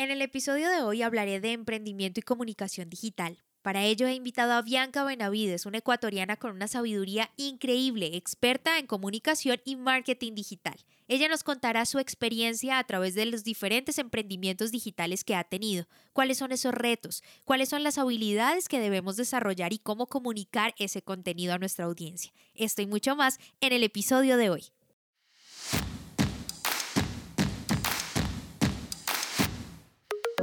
En el episodio de hoy hablaré de emprendimiento y comunicación digital. Para ello he invitado a Bianca Benavides, una ecuatoriana con una sabiduría increíble, experta en comunicación y marketing digital. Ella nos contará su experiencia a través de los diferentes emprendimientos digitales que ha tenido, cuáles son esos retos, cuáles son las habilidades que debemos desarrollar y cómo comunicar ese contenido a nuestra audiencia. Esto y mucho más en el episodio de hoy.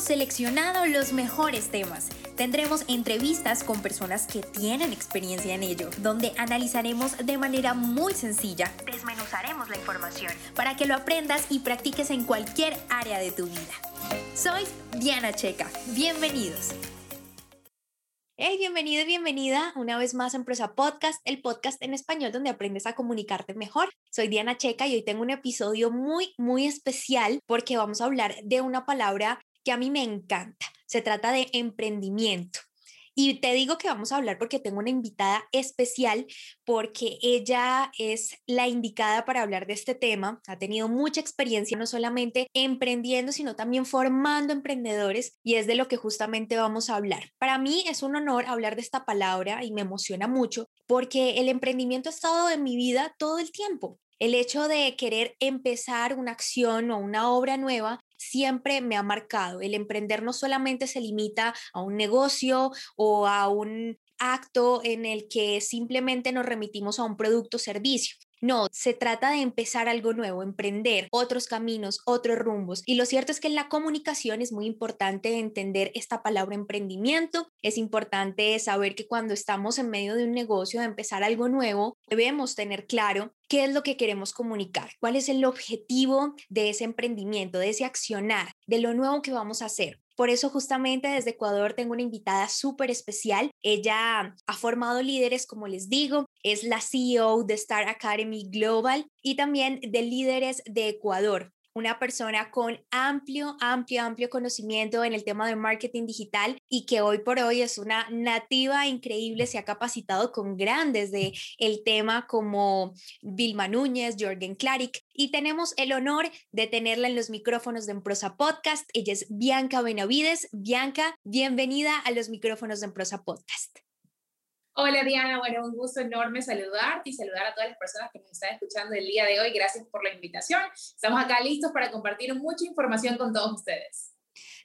Seleccionado los mejores temas Tendremos entrevistas con personas que tienen experiencia en ello, donde analizaremos de manera muy sencilla, desmenuzaremos la información para que lo aprendas y practiques en cualquier área de tu vida. Soy Diana Checa, bienvenidos. Hey, bienvenido y bienvenida una vez más en Prosa Podcast, el podcast en español donde aprendes a comunicarte mejor. Soy Diana Checa y hoy tengo un episodio muy, muy especial porque vamos a hablar de una palabra que a mí me encanta se trata de emprendimiento. Y te digo que vamos a hablar porque tengo una invitada especial, porque ella es la indicada para hablar de este tema. Ha tenido mucha experiencia no solamente emprendiendo, sino también formando emprendedores y es de lo que justamente vamos a hablar. Para mí es un honor hablar de esta palabra y me emociona mucho porque el emprendimiento ha estado en mi vida todo el tiempo. El hecho de querer empezar una acción o una obra nueva siempre me ha marcado. El emprender no solamente se limita a un negocio o a un acto en el que simplemente nos remitimos a un producto o servicio. No, se trata de empezar algo nuevo, emprender otros caminos, otros rumbos. Y lo cierto es que en la comunicación es muy importante entender esta palabra emprendimiento. Es importante saber que cuando estamos en medio de un negocio, de empezar algo nuevo, debemos tener claro qué es lo que queremos comunicar, cuál es el objetivo de ese emprendimiento, de ese accionar, de lo nuevo que vamos a hacer. Por eso justamente desde Ecuador tengo una invitada súper especial. Ella ha formado líderes, como les digo, es la CEO de Star Academy Global y también de líderes de Ecuador una persona con amplio, amplio, amplio conocimiento en el tema de marketing digital y que hoy por hoy es una nativa increíble, se ha capacitado con grandes de el tema como Vilma Núñez, Jorgen Klarik y tenemos el honor de tenerla en los micrófonos de Emprosa Podcast. Ella es Bianca Benavides. Bianca, bienvenida a los micrófonos de Emprosa Podcast. Hola Diana, bueno, un gusto enorme saludarte y saludar a todas las personas que nos están escuchando el día de hoy. Gracias por la invitación. Estamos acá listos para compartir mucha información con todos ustedes.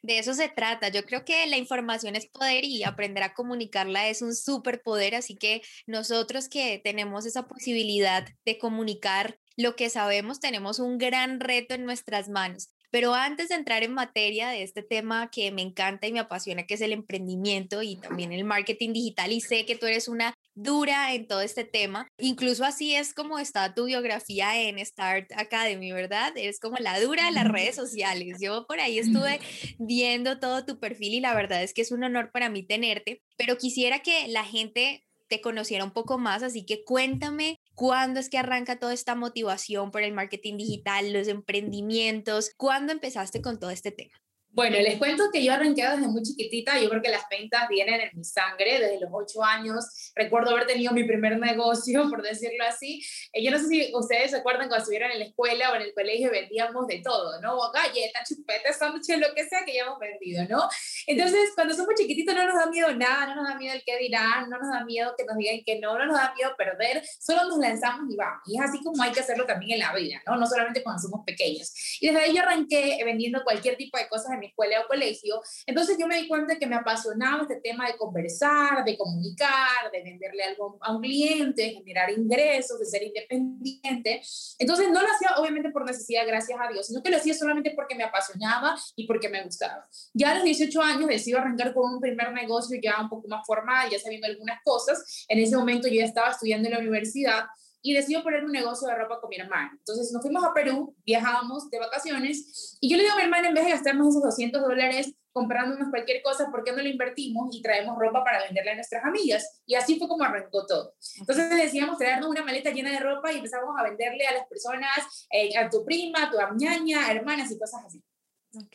De eso se trata. Yo creo que la información es poder y aprender a comunicarla es un superpoder, así que nosotros que tenemos esa posibilidad de comunicar lo que sabemos, tenemos un gran reto en nuestras manos. Pero antes de entrar en materia de este tema que me encanta y me apasiona, que es el emprendimiento y también el marketing digital, y sé que tú eres una dura en todo este tema, incluso así es como está tu biografía en Start Academy, ¿verdad? Eres como la dura de las redes sociales. Yo por ahí estuve viendo todo tu perfil y la verdad es que es un honor para mí tenerte, pero quisiera que la gente te conociera un poco más, así que cuéntame ¿Cuándo es que arranca toda esta motivación por el marketing digital, los emprendimientos? ¿Cuándo empezaste con todo este tema? Bueno, les cuento que yo arranqué desde muy chiquitita, yo creo que las ventas vienen en mi sangre, desde los ocho años, recuerdo haber tenido mi primer negocio, por decirlo así, eh, yo no sé si ustedes se acuerdan cuando estuvieron en la escuela o en el colegio vendíamos de todo, ¿no? Galletas, chupetes, sándwiches, lo que sea que hayamos vendido, ¿no? Entonces, cuando somos chiquititos no nos da miedo nada, no nos da miedo el que dirán, no nos da miedo que nos digan que no, no nos da miedo perder, solo nos lanzamos y vamos, y es así como hay que hacerlo también en la vida, ¿no? No solamente cuando somos pequeños. Y desde ahí yo arranqué vendiendo cualquier tipo de cosas en mi escuela o colegio. Entonces yo me di cuenta que me apasionaba este tema de conversar, de comunicar, de venderle algo a un cliente, generar ingresos, de ser independiente. Entonces no lo hacía obviamente por necesidad, gracias a Dios, sino que lo hacía solamente porque me apasionaba y porque me gustaba. Ya a los 18 años decidí arrancar con un primer negocio ya un poco más formal, ya sabiendo algunas cosas. En ese momento yo ya estaba estudiando en la universidad y decidió poner un negocio de ropa con mi hermana. Entonces nos fuimos a Perú, viajábamos de vacaciones y yo le digo a mi hermana, en vez de gastarnos esos 200 dólares comprándonos cualquier cosa, ¿por qué no lo invertimos y traemos ropa para venderle a nuestras amigas? Y así fue como arrancó todo. Entonces decíamos traernos una maleta llena de ropa y empezamos a venderle a las personas, eh, a tu prima, a tu ñaña, hermanas y cosas así.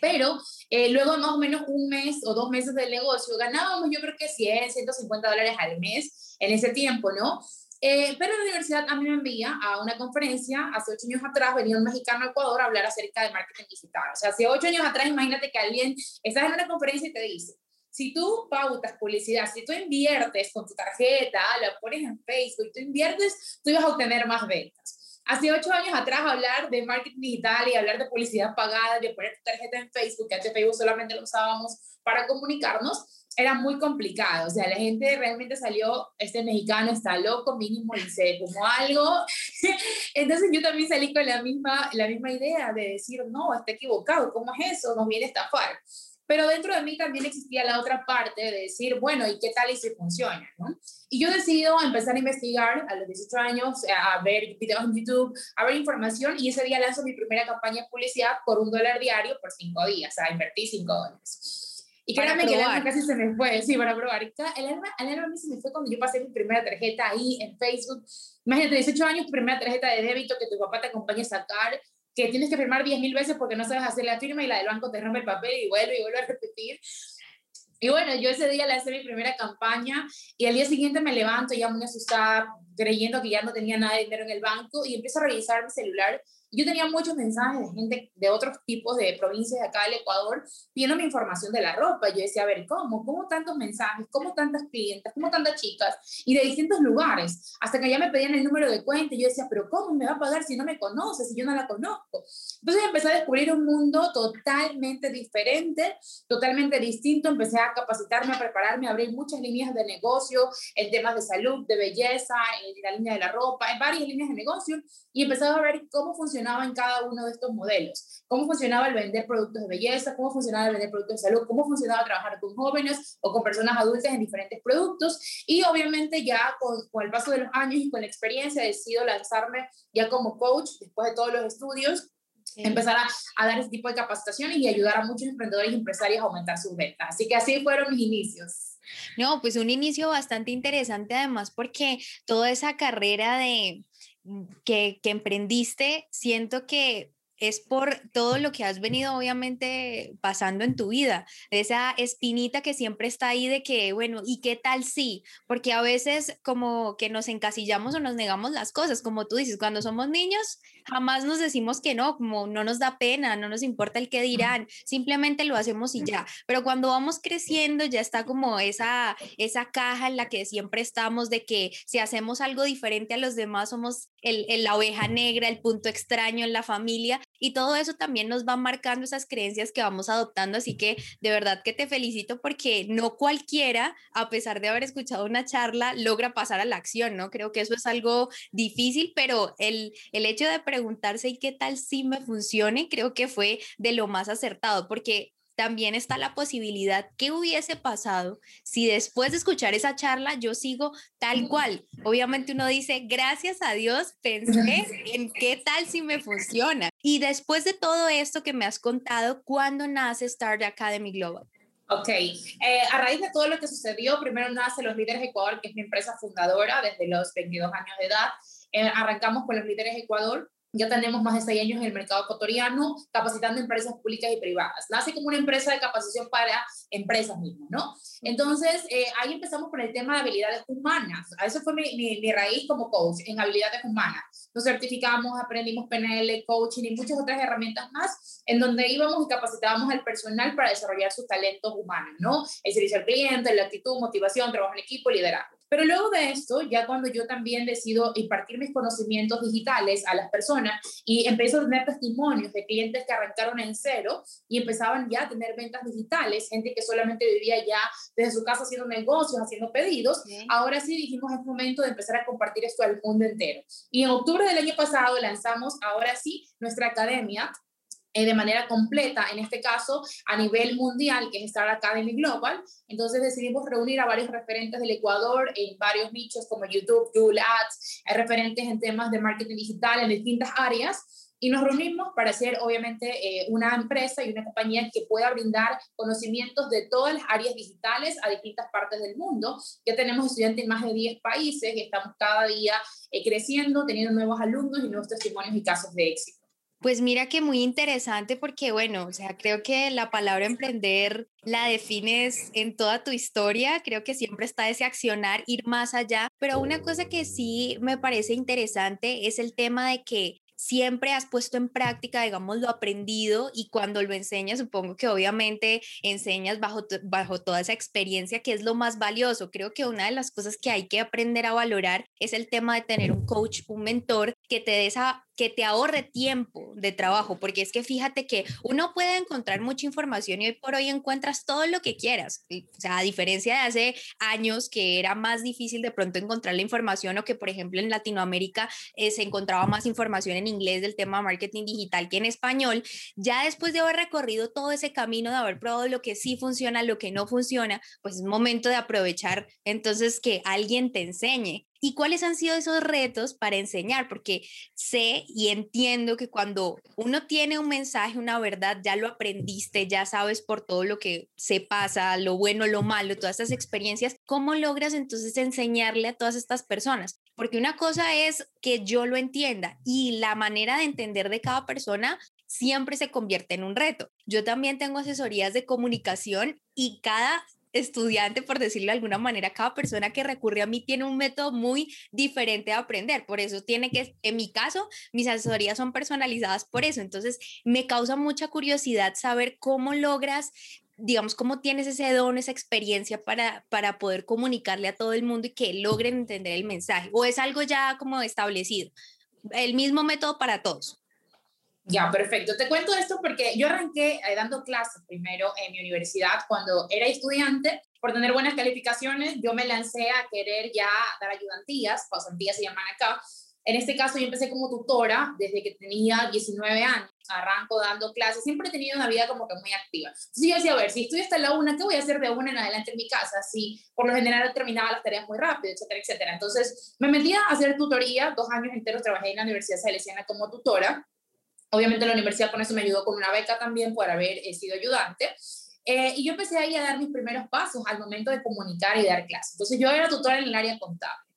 Pero eh, luego más o menos un mes o dos meses del negocio ganábamos yo creo que 100, 150 dólares al mes en ese tiempo, ¿no? Eh, pero la universidad a mí me envía a una conferencia, hace ocho años atrás venía un mexicano a Ecuador a hablar acerca de marketing digital. O sea, hace ocho años atrás, imagínate que alguien, estás en una conferencia y te dice, si tú pautas publicidad, si tú inviertes con tu tarjeta, la pones en Facebook, tú inviertes, tú vas a obtener más ventas. Hace ocho años atrás hablar de marketing digital y hablar de publicidad pagada, de poner tu tarjeta en Facebook, que antes Facebook solamente lo usábamos para comunicarnos, era muy complicado, o sea, la gente realmente salió, este mexicano está loco, mínimo se como algo. Entonces yo también salí con la misma, la misma idea de decir, no, está equivocado, ¿cómo es eso? Nos viene a estafar. Pero dentro de mí también existía la otra parte de decir, bueno, ¿y qué tal y si funciona? ¿no? Y yo decido empezar a investigar a los 18 años, a ver videos en YouTube, a ver información, y ese día lanzo mi primera campaña de publicidad por un dólar diario por cinco días, o sea, invertí cinco dólares. Y créanme que el alma casi se me fue, sí, para probar. El alma, el alma a mí se me fue cuando yo pasé mi primera tarjeta ahí en Facebook. Imagínate, 18 años, primera tarjeta de débito que tu papá te acompañe a sacar, que tienes que firmar 10 mil veces porque no sabes hacer la firma y la del banco te rompe el papel y vuelve y vuelve a repetir. Y bueno, yo ese día le hice mi primera campaña y al día siguiente me levanto ya muy asustada, creyendo que ya no tenía nada de dinero en el banco y empiezo a revisar mi celular yo tenía muchos mensajes de gente de otros tipos de provincias de acá del Ecuador pidiéndome información de la ropa. Yo decía, a ver, ¿cómo? ¿Cómo tantos mensajes? ¿Cómo tantas clientes? ¿Cómo tantas chicas? Y de distintos lugares. Hasta que ya me pedían el número de cuenta. Yo decía, pero ¿cómo me va a pagar si no me conoce, si yo no la conozco? Entonces empecé a descubrir un mundo totalmente diferente, totalmente distinto. Empecé a capacitarme, a prepararme, a abrir muchas líneas de negocio en temas de salud, de belleza, en la línea de la ropa, en varias líneas de negocio. Y empecé a ver cómo funciona funcionaba en cada uno de estos modelos. Cómo funcionaba el vender productos de belleza, cómo funcionaba el vender productos de salud, cómo funcionaba trabajar con jóvenes o con personas adultas en diferentes productos. Y obviamente ya con, con el paso de los años y con la experiencia decido lanzarme ya como coach después de todos los estudios empezar a, a, dar ese tipo de capacitaciones y ayudar a muchos emprendedores y empresarios a aumentar sus ventas. Así que así fueron mis inicios. No, pues un inicio bastante interesante además porque toda esa carrera de que, que emprendiste, siento que es por todo lo que has venido obviamente pasando en tu vida, esa espinita que siempre está ahí de que, bueno, ¿y qué tal sí? Porque a veces como que nos encasillamos o nos negamos las cosas, como tú dices, cuando somos niños jamás nos decimos que no, como no nos da pena, no nos importa el que dirán, simplemente lo hacemos y ya, pero cuando vamos creciendo ya está como esa, esa caja en la que siempre estamos de que si hacemos algo diferente a los demás somos el, el la oveja negra, el punto extraño en la familia y todo eso también nos va marcando esas creencias que vamos adoptando, así que de verdad que te felicito porque no cualquiera, a pesar de haber escuchado una charla, logra pasar a la acción, ¿no? Creo que eso es algo difícil, pero el, el hecho de preguntarse y qué tal si me funcione, creo que fue de lo más acertado, porque también está la posibilidad que hubiese pasado si después de escuchar esa charla yo sigo tal cual. Obviamente uno dice, gracias a Dios, pensé en qué tal si me funciona. Y después de todo esto que me has contado, ¿cuándo nace Start Academy Global? Ok, eh, a raíz de todo lo que sucedió, primero nace Los Líderes Ecuador, que es mi empresa fundadora desde los 22 años de edad. Eh, arrancamos con Los Líderes Ecuador ya tenemos más de seis años en el mercado ecuatoriano capacitando empresas públicas y privadas. Nace como una empresa de capacitación para empresas mismas, ¿no? Entonces, eh, ahí empezamos con el tema de habilidades humanas. A eso fue mi, mi, raíz como coach en habilidades humanas. Nos certificamos, aprendimos PNL, coaching y muchas otras herramientas más en donde íbamos y capacitábamos al personal para desarrollar sus talentos humanos, ¿no? El servicio al cliente, la actitud, motivación, trabajo en equipo, liderazgo. Pero luego de esto, ya cuando yo también decido impartir mis conocimientos digitales a las personas y empiezo a tener testimonios de clientes que arrancaron en cero y empezaban ya a tener ventas digitales, gente que solamente vivía ya desde su casa haciendo negocios, haciendo pedidos, ahora sí dijimos es momento de empezar a compartir esto al mundo entero. Y en octubre del año pasado lanzamos ahora sí nuestra academia eh, de manera completa, en este caso a nivel mundial, que es Star Academy Global. Entonces decidimos reunir a varios referentes del Ecuador en varios nichos como YouTube, Google Ads, hay referentes en temas de marketing digital en distintas áreas y nos reunimos para hacer obviamente eh, una empresa y una compañía que pueda brindar conocimientos de todas las áreas digitales a distintas partes del mundo. Ya tenemos estudiantes en más de 10 países y estamos cada día eh, creciendo, teniendo nuevos alumnos y nuevos testimonios y casos de éxito. Pues mira que muy interesante porque, bueno, o sea, creo que la palabra emprender la defines en toda tu historia, creo que siempre está ese accionar, ir más allá, pero una cosa que sí me parece interesante es el tema de que siempre has puesto en práctica, digamos, lo aprendido y cuando lo enseñas, supongo que obviamente enseñas bajo, bajo toda esa experiencia que es lo más valioso. Creo que una de las cosas que hay que aprender a valorar es el tema de tener un coach, un mentor que te dé esa que te ahorre tiempo de trabajo, porque es que fíjate que uno puede encontrar mucha información y hoy por hoy encuentras todo lo que quieras. O sea, a diferencia de hace años que era más difícil de pronto encontrar la información o que, por ejemplo, en Latinoamérica eh, se encontraba más información en inglés del tema marketing digital que en español, ya después de haber recorrido todo ese camino, de haber probado lo que sí funciona, lo que no funciona, pues es momento de aprovechar entonces que alguien te enseñe. ¿Y cuáles han sido esos retos para enseñar? Porque sé y entiendo que cuando uno tiene un mensaje, una verdad, ya lo aprendiste, ya sabes por todo lo que se pasa, lo bueno, lo malo, todas estas experiencias, ¿cómo logras entonces enseñarle a todas estas personas? Porque una cosa es que yo lo entienda y la manera de entender de cada persona siempre se convierte en un reto. Yo también tengo asesorías de comunicación y cada estudiante, por decirlo de alguna manera, cada persona que recurre a mí tiene un método muy diferente de aprender. Por eso tiene que, en mi caso, mis asesorías son personalizadas por eso. Entonces, me causa mucha curiosidad saber cómo logras digamos, cómo tienes ese don, esa experiencia para, para poder comunicarle a todo el mundo y que logren entender el mensaje? ¿O es algo ya como establecido? El mismo método para todos. Ya, perfecto. Te cuento esto porque yo arranqué eh, dando clases primero en mi universidad cuando era estudiante. Por tener buenas calificaciones, yo me lancé a querer ya dar ayudantías, pasantías se llaman acá. En este caso, yo empecé como tutora desde que tenía 19 años. Arranco dando clases. Siempre he tenido una vida como que muy activa. Entonces yo decía, a ver, si estoy hasta la una, ¿qué voy a hacer de una en adelante en mi casa? Si por lo general terminaba las tareas muy rápido, etcétera, etcétera. Entonces me metí a hacer tutoría. Dos años enteros trabajé en la Universidad Salesiana como tutora Obviamente la universidad con eso me ayudó con una beca también por haber eh, sido ayudante. Eh, y yo empecé ahí a dar mis primeros pasos al momento de comunicar y dar clases. Entonces yo era tutora en el área contable.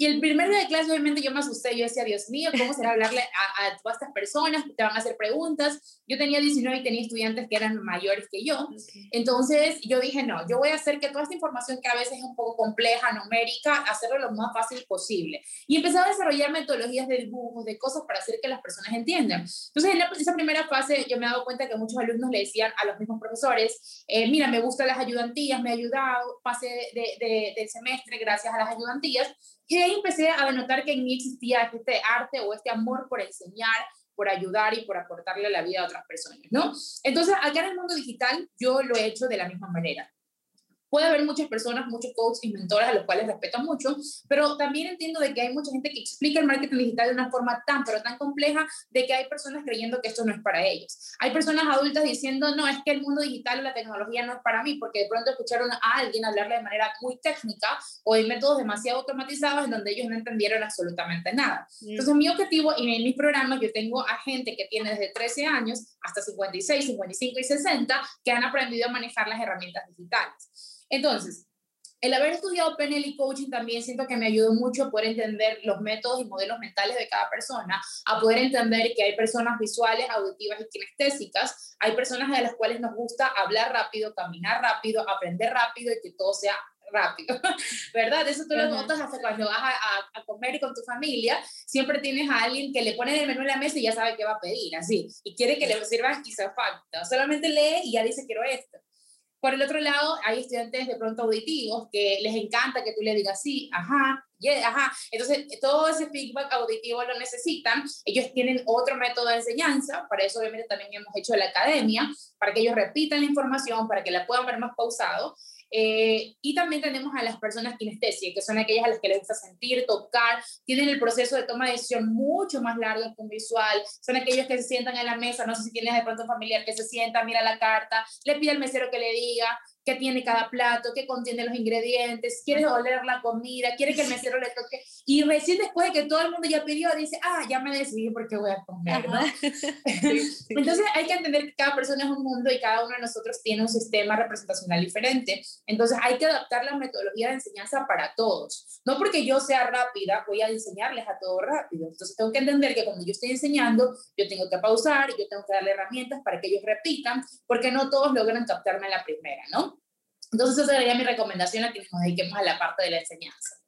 Y el primer día de clase, obviamente, yo me asusté. Yo decía, Dios mío, ¿cómo será hablarle a, todas estas personas? Te van a hacer preguntas. Yo tenía 19 y tenía estudiantes que eran mayores que yo. Entonces, yo dije, no, yo voy a hacer que toda esta información que a veces es un poco compleja, numérica, hacerlo lo más fácil posible. Y empecé a desarrollar metodologías de dibujos, de cosas para hacer que las personas entiendan. Entonces, en esa primera fase, yo me he dado cuenta que muchos alumnos le decían a los mismos profesores, eh, mira, me gustan las ayudantías, me ha ayudado, pasé de, de, del semestre gracias a las ayudantías y ahí empecé a notar que en mí existía este arte o este amor por enseñar, por ayudar y por aportarle la vida a otras personas, ¿no? Entonces, acá en el mundo digital, yo lo he hecho de la misma manera. Puede haber muchas personas, muchos coaches y mentores a los cuales respeto mucho, pero también entiendo de que hay mucha gente que explica el marketing digital de una forma tan, pero tan compleja de que hay personas creyendo que esto no es para ellos. Hay personas adultas diciendo, no, es que el mundo digital o la tecnología no es para mí, porque de pronto escucharon a alguien hablarle de manera muy técnica o en métodos demasiado automatizados en donde ellos no entendieron absolutamente nada. Mm. Entonces, mi objetivo y en mis programas yo tengo a gente que tiene desde 13 años hasta 56, 55 y 60 que han aprendido a manejar las herramientas digitales. Entonces, el haber estudiado PNL y coaching también siento que me ayudó mucho a poder entender los métodos y modelos mentales de cada persona, a poder entender que hay personas visuales, auditivas y kinestésicas, hay personas de las cuales nos gusta hablar rápido, caminar rápido, aprender rápido y que todo sea rápido, ¿verdad? Eso tú lo notas hasta cuando vas a, a, comer con tu familia, siempre tienes a alguien que le pone el menú en la mesa y ya sabe qué va a pedir, así, y quiere que le sirva quizá falta, solamente lee y ya dice quiero esto. Por el otro lado, hay estudiantes de pronto auditivos que les encanta que tú le digas sí, ajá, yeah, ajá. Entonces, todo ese feedback auditivo lo necesitan. Ellos tienen otro método de enseñanza. Para eso, obviamente, también hemos hecho la academia, para que ellos repitan la información, para que la puedan ver más pausado. Eh, y también tenemos a las personas kinestésicas, que son aquellas a las que les gusta sentir, tocar, tienen el proceso de toma de decisión mucho más largo que un visual, son aquellos que se sientan en la mesa, no sé si tienes de pronto un familiar que se sienta, mira la carta, le pide al mesero que le diga, qué tiene cada plato, qué contiene los ingredientes, quiere oler la comida, quiere que el mesero le toque. Y recién después de que todo el mundo ya pidió, dice, ah, ya me decidí por qué voy a comer, ¿no? Entonces hay que entender que cada persona es un mundo y cada uno de nosotros tiene un sistema representacional diferente. Entonces hay que adaptar la metodología de enseñanza para todos. No porque yo sea rápida, voy a enseñarles a todo rápido. Entonces tengo que entender que cuando yo estoy enseñando, yo tengo que pausar, yo tengo que darle herramientas para que ellos repitan, porque no todos logran captarme a la primera, ¿no? Entonces, esa sería mi recomendación a que nos dediquemos a la parte de la enseñanza.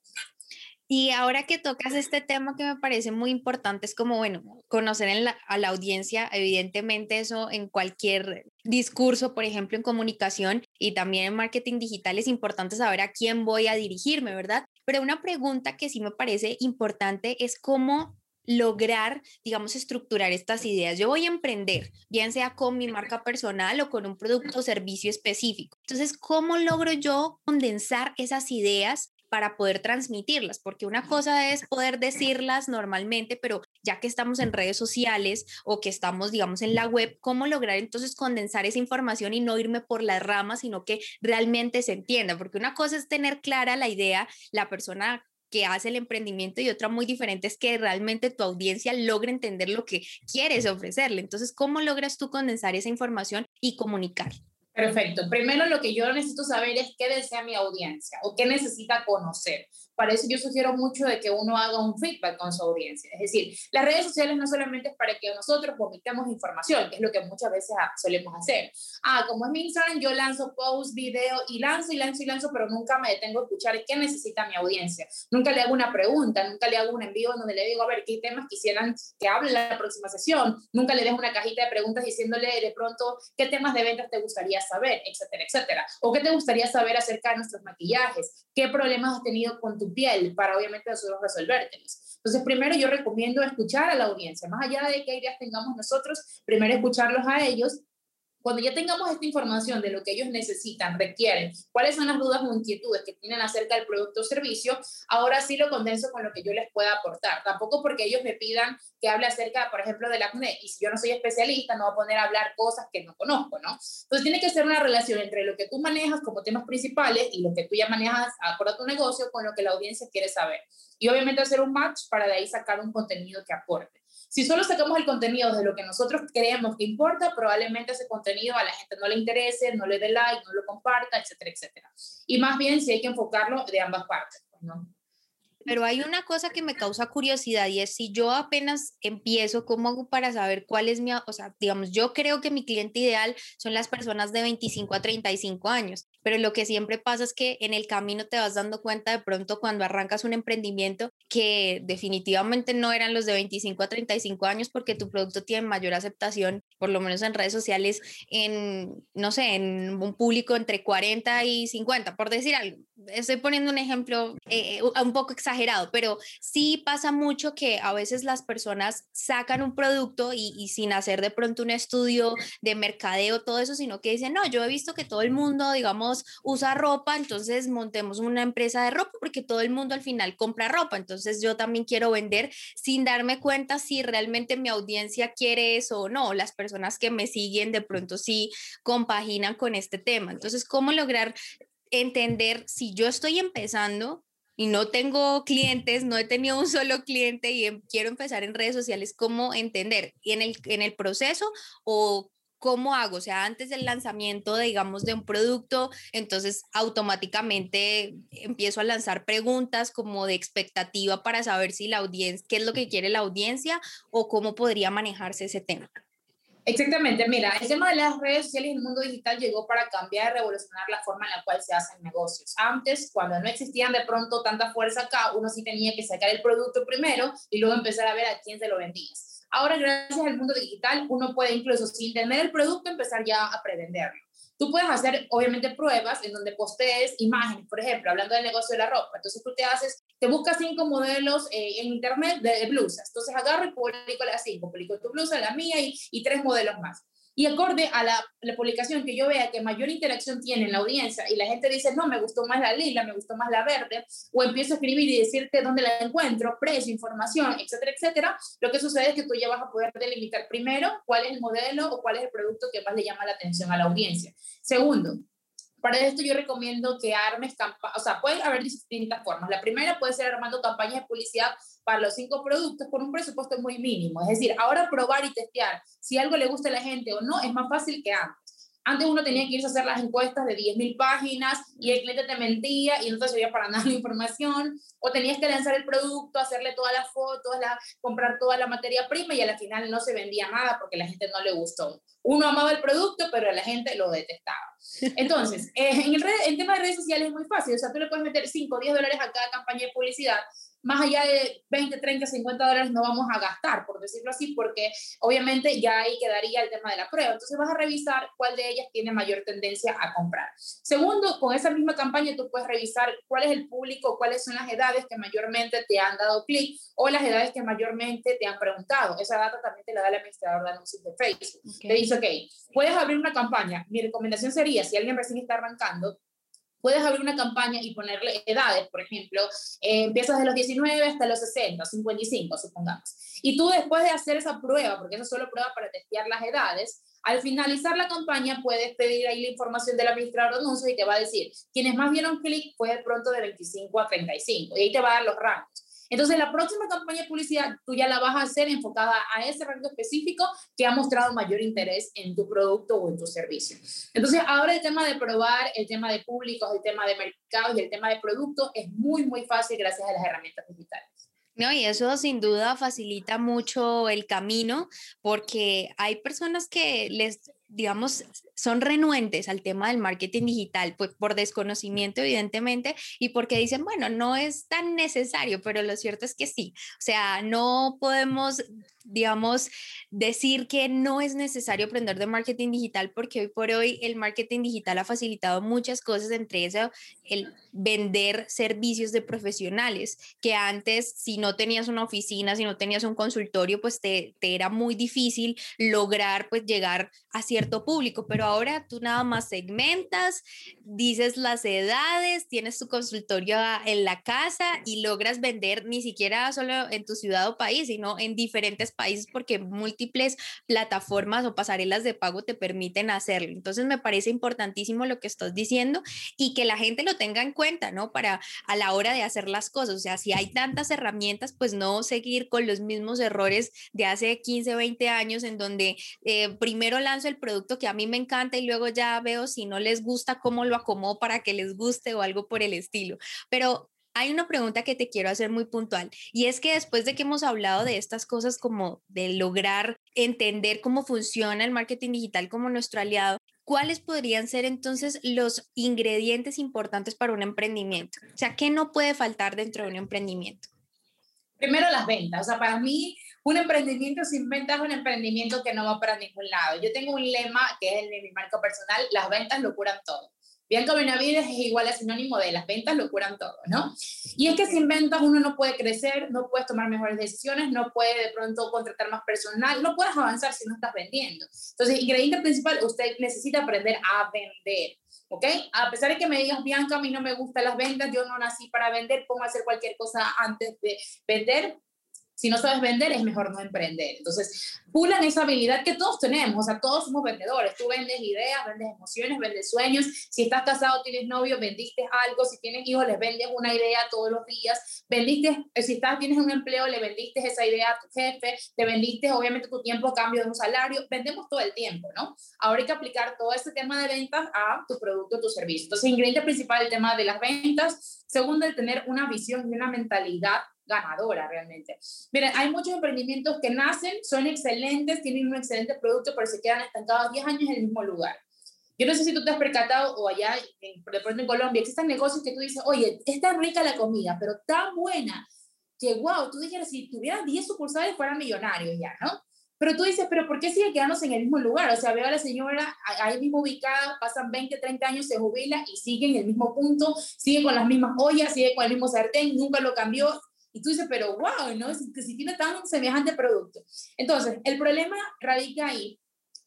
Y ahora que tocas este tema que me parece muy importante, es como, bueno, conocer a la audiencia, evidentemente eso en cualquier discurso, por ejemplo, en comunicación y también en marketing digital es importante saber a quién voy a dirigirme, ¿verdad? Pero una pregunta que sí me parece importante es cómo lograr, digamos, estructurar estas ideas. Yo voy a emprender, bien sea con mi marca personal o con un producto o servicio específico. Entonces, ¿cómo logro yo condensar esas ideas para poder transmitirlas, porque una cosa es poder decirlas normalmente, pero ya que estamos en redes sociales o que estamos, digamos, en la web, ¿cómo lograr entonces condensar esa información y no irme por las ramas, sino que realmente se entienda? Porque una cosa es tener clara la idea, la persona que hace el emprendimiento y otra muy diferente es que realmente tu audiencia logre entender lo que quieres ofrecerle. Entonces, ¿cómo logras tú condensar esa información y comunicar? Perfecto. Primero lo que yo necesito saber es qué desea mi audiencia o qué necesita conocer. Para eso yo sugiero mucho de que uno haga un feedback con su audiencia. Es decir, las redes sociales no solamente es para que nosotros vomitemos información, que es lo que muchas veces solemos hacer. Ah, como es mi Instagram, yo lanzo post, video y lanzo y lanzo y lanzo, pero nunca me detengo a escuchar qué necesita mi audiencia. Nunca le hago una pregunta, nunca le hago un envío donde le digo, a ver, qué temas quisieran que hable la próxima sesión. Nunca le dejo una cajita de preguntas diciéndole de pronto qué temas de ventas te gustaría saber, etcétera, etcétera. O qué te gustaría saber acerca de nuestros maquillajes, qué problemas has tenido con tu piel para obviamente nosotros resolvértelos. Entonces, primero yo recomiendo escuchar a la audiencia, más allá de qué ideas tengamos nosotros, primero escucharlos a ellos cuando ya tengamos esta información de lo que ellos necesitan, requieren, cuáles son las dudas o inquietudes que tienen acerca del producto o servicio, ahora sí lo condenso con lo que yo les pueda aportar. Tampoco porque ellos me pidan que hable acerca, por ejemplo, del acné, y si yo no soy especialista, no voy a poner a hablar cosas que no conozco, ¿no? Entonces tiene que ser una relación entre lo que tú manejas como temas principales y lo que tú ya manejas acorde a tu negocio con lo que la audiencia quiere saber. Y obviamente hacer un match para de ahí sacar un contenido que aporte. Si solo sacamos el contenido de lo que nosotros creemos que importa, probablemente ese contenido a la gente no le interese, no le dé like, no lo comparta, etcétera, etcétera. Y más bien si hay que enfocarlo de ambas partes, pues, ¿no? Pero hay una cosa que me causa curiosidad y es si yo apenas empiezo, ¿cómo hago para saber cuál es mi, o sea, digamos, yo creo que mi cliente ideal son las personas de 25 a 35 años, pero lo que siempre pasa es que en el camino te vas dando cuenta de pronto cuando arrancas un emprendimiento que definitivamente no eran los de 25 a 35 años porque tu producto tiene mayor aceptación, por lo menos en redes sociales, en, no sé, en un público entre 40 y 50, por decir algo. Estoy poniendo un ejemplo eh, eh, un poco exagerado, pero sí pasa mucho que a veces las personas sacan un producto y, y sin hacer de pronto un estudio de mercadeo, todo eso, sino que dicen, no, yo he visto que todo el mundo, digamos, usa ropa, entonces montemos una empresa de ropa porque todo el mundo al final compra ropa, entonces yo también quiero vender sin darme cuenta si realmente mi audiencia quiere eso o no, las personas que me siguen de pronto sí compaginan con este tema. Entonces, ¿cómo lograr entender si yo estoy empezando y no tengo clientes, no he tenido un solo cliente y em, quiero empezar en redes sociales, cómo entender y en el, en el proceso o ¿cómo hago? O sea, antes del lanzamiento, digamos, de un producto, entonces automáticamente empiezo a lanzar preguntas como de expectativa para saber si la audiencia, qué es lo que quiere la audiencia o cómo podría manejarse ese tema. Exactamente, mira, el tema de las redes sociales y el mundo digital llegó para cambiar y revolucionar la forma en la cual se hacen negocios. Antes, cuando no existían de pronto tanta fuerza acá, uno sí tenía que sacar el producto primero y luego empezar a ver a quién se lo vendías. Ahora, gracias al mundo digital, uno puede incluso sin tener el producto empezar ya a prevenderlo. Tú puedes hacer, obviamente, pruebas en donde postees imágenes, por ejemplo, hablando del negocio de la ropa. Entonces, tú te haces, te buscas cinco modelos eh, en internet de, blusas. Entonces, agarro y publico las cinco. Publico tu blusa, la mía y, y tres modelos más. Y acorde a la, publicación que yo vea que mayor interacción tiene en la audiencia y la gente dice, no, me gustó más la lila, me gustó más la verde, o empiezo a escribir y decirte dónde la encuentro, precio, información, etcétera, etcétera, lo que sucede es que tú ya vas a poder delimitar primero cuál es el modelo o cuál es el producto que más le llama la atención a la audiencia. Segundo, para esto yo recomiendo que armes campañas, o sea, puede haber distintas formas. La primera puede ser armando campañas de publicidad para los cinco productos con un presupuesto muy mínimo. Es decir, ahora probar y testear si algo le gusta a la gente o no es más fácil que antes. Antes uno tenía que irse a hacer las encuestas de 10.000 páginas y el cliente te mentía y no te servía para nada la información, o tenías que lanzar el producto, hacerle todas las fotos, la, comprar toda la materia prima y al final no se vendía nada porque la gente no le gustó. Uno amaba el producto, pero la gente lo detestaba. Entonces, eh, en, el, en tema de redes sociales es muy fácil, o sea, tú le puedes meter 5 o 10 dólares a cada campaña de publicidad más allá de 20, 30, 50 dólares no vamos a gastar, por decirlo así, porque obviamente ya ahí quedaría el tema de la prueba. Entonces vas a revisar cuál de ellas tiene mayor tendencia a comprar. Segundo, con esa misma campaña tú puedes revisar cuál es el público, cuáles son las edades que mayormente te han dado clic o las edades que mayormente te han preguntado. Esa data también te la da el administrador de anuncios de Facebook. Te dice, ok, puedes abrir una campaña. Mi recomendación sería, si alguien recién está arrancando, puedes abrir una campaña y ponerle edades, por ejemplo, eh, empiezas de los 19 hasta los 60, 55, supongamos. Y tú después de hacer esa prueba, porque eso es solo prueba para testear las edades, al finalizar la campaña puedes pedir ahí la información del administrador de anuncios y te va a decir, quienes más dieron clic fue de pronto de 25 a 35, y ahí te va a dar los rangos. Entonces, la próxima campaña de publicidad tú ya la vas a hacer enfocada a ese rango específico que ha mostrado mayor interés en tu producto o en tu servicio. Entonces, ahora el tema de probar, el tema de públicos, el tema de mercados y el tema de productos es muy, muy fácil gracias a las herramientas digitales. No, y eso sin duda facilita mucho el camino porque hay personas que les digamos, son renuentes al tema del marketing digital, pues por desconocimiento evidentemente y porque dicen, bueno, no es tan necesario, pero lo cierto es que sí. O sea, no podemos digamos, decir que no es necesario aprender de marketing digital porque hoy por hoy el marketing digital ha facilitado muchas cosas, entre eso el vender servicios de profesionales, que antes si no tenías una oficina, si no tenías un consultorio, pues te, te era muy difícil lograr pues llegar a cierto público, pero ahora tú nada más segmentas, dices las edades, tienes tu consultorio en la casa y logras vender ni siquiera solo en tu ciudad o país, sino en diferentes países porque múltiples plataformas o pasarelas de pago te permiten hacerlo. Entonces me parece importantísimo lo que estás diciendo y que la gente lo tenga en cuenta, ¿no? Para a la hora de hacer las cosas. O sea, si hay tantas herramientas, pues no seguir con los mismos errores de hace 15, 20 años en donde eh, primero lanzo el producto que a mí me encanta y luego ya veo si no les gusta cómo lo acomodo para que les guste o algo por el estilo. Pero hay una pregunta que te quiero hacer muy puntual y es que después de que hemos hablado de estas cosas como de lograr entender cómo funciona el marketing digital como nuestro aliado, ¿cuáles podrían ser entonces los ingredientes importantes para un emprendimiento? O sea, ¿qué no puede faltar dentro de un emprendimiento? Primero las ventas, o sea, para mí un emprendimiento sin ventas es un emprendimiento que no va para ningún lado. Yo tengo un lema que es el de mi marca personal, las ventas lo curan todo. Bianca Benavides es igual a sinónimo de las ventas lo curan todo, ¿no? Y es que sin ventas uno no puede crecer, no puedes tomar mejores decisiones, no puede de pronto contratar más personal, no puedes avanzar si no estás vendiendo. Entonces, ingrediente principal, usted necesita aprender a vender. ¿ok? A pesar de que me digas, Bianca, a mí no me gustan las ventas, yo no nací para vender, pongo a hacer cualquier cosa antes de vender, si no sabes vender, es mejor no emprender. Entonces, pulan esa habilidad que todos tenemos, o sea, todos somos vendedores. Tú vendes ideas, vendes emociones, vendes sueños. Si estás casado, tienes novio, vendiste algo. Si tienes hijos, les vendes una idea todos los días. Vendiste, eh, si estás, tienes un empleo, le vendiste esa idea a tu jefe, te vendiste obviamente tu tiempo a cambio de un salario. Vendemos todo el tiempo, ¿no? Ahora hay que aplicar todo ese tema de ventas a tu producto, tu servicio. Entonces, ingrediente principal, el tema de las ventas. Segundo, el tener una visión y una mentalidad ganadora realmente. Miren, hay muchos emprendimientos que nacen, son excelentes, tienen un excelente producto, pero se quedan estancados 10 años en el mismo lugar. Yo no sé si tú te has percatado o allá, de pronto en Colombia, existen negocios que tú dices, oye, está rica la comida, pero tan buena que, wow, tú dijeras, si tuvieras 10 sucursales fueran millonarios ya, ¿no? Pero tú dices, pero ¿por qué sigue quedándose en el mismo lugar? O sea, veo a la señora ahí mismo ubicada, pasan 20, 30 años, se jubila y sigue en el mismo punto, sigue con las mismas ollas, sigue con el mismo sartén, nunca lo cambió, y tú dices, pero wow, ¿no? Si, si tiene tan semejante producto. Entonces, el problema radica ahí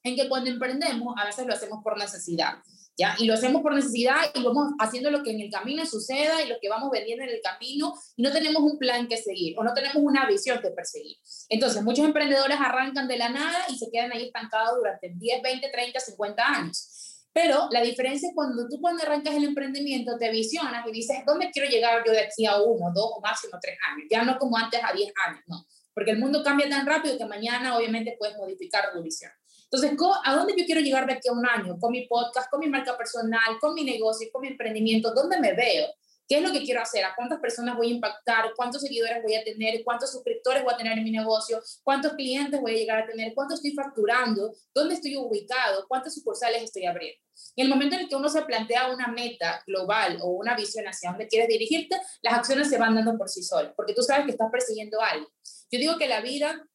en que cuando emprendemos a veces lo hacemos por necesidad. ¿Ya? Y lo hacemos por necesidad y vamos haciendo lo que en el camino suceda y lo que vamos vendiendo en el camino y no tenemos un plan que seguir o no tenemos una visión que perseguir. Entonces, muchos emprendedores arrancan de la nada y se quedan ahí estancados durante 10, 20, 30, 50 años. Pero la diferencia es cuando tú cuando arrancas el emprendimiento te visionas y dices, ¿dónde quiero llegar yo de aquí a uno, dos o máximo tres años? Ya no como antes a 10 años, no. Porque el mundo cambia tan rápido que mañana obviamente puedes modificar tu visión. Entonces, ¿a dónde yo quiero llegar de aquí a un año? Con mi podcast, con mi marca personal, con mi negocio, con mi emprendimiento, ¿dónde me veo? ¿Qué es lo que quiero hacer? ¿A cuántas personas voy a impactar? ¿Cuántos seguidores voy a tener? ¿Cuántos suscriptores voy a tener en mi negocio? ¿Cuántos clientes voy a llegar a tener? ¿Cuánto estoy facturando? ¿Dónde estoy ubicado? ¿Cuántas sucursales estoy abriendo? Y el momento en el que uno se plantea una meta global o una visión hacia dónde quieres dirigirte, las acciones se van dando por sí solas, porque tú sabes que estás persiguiendo algo. Yo digo que la vida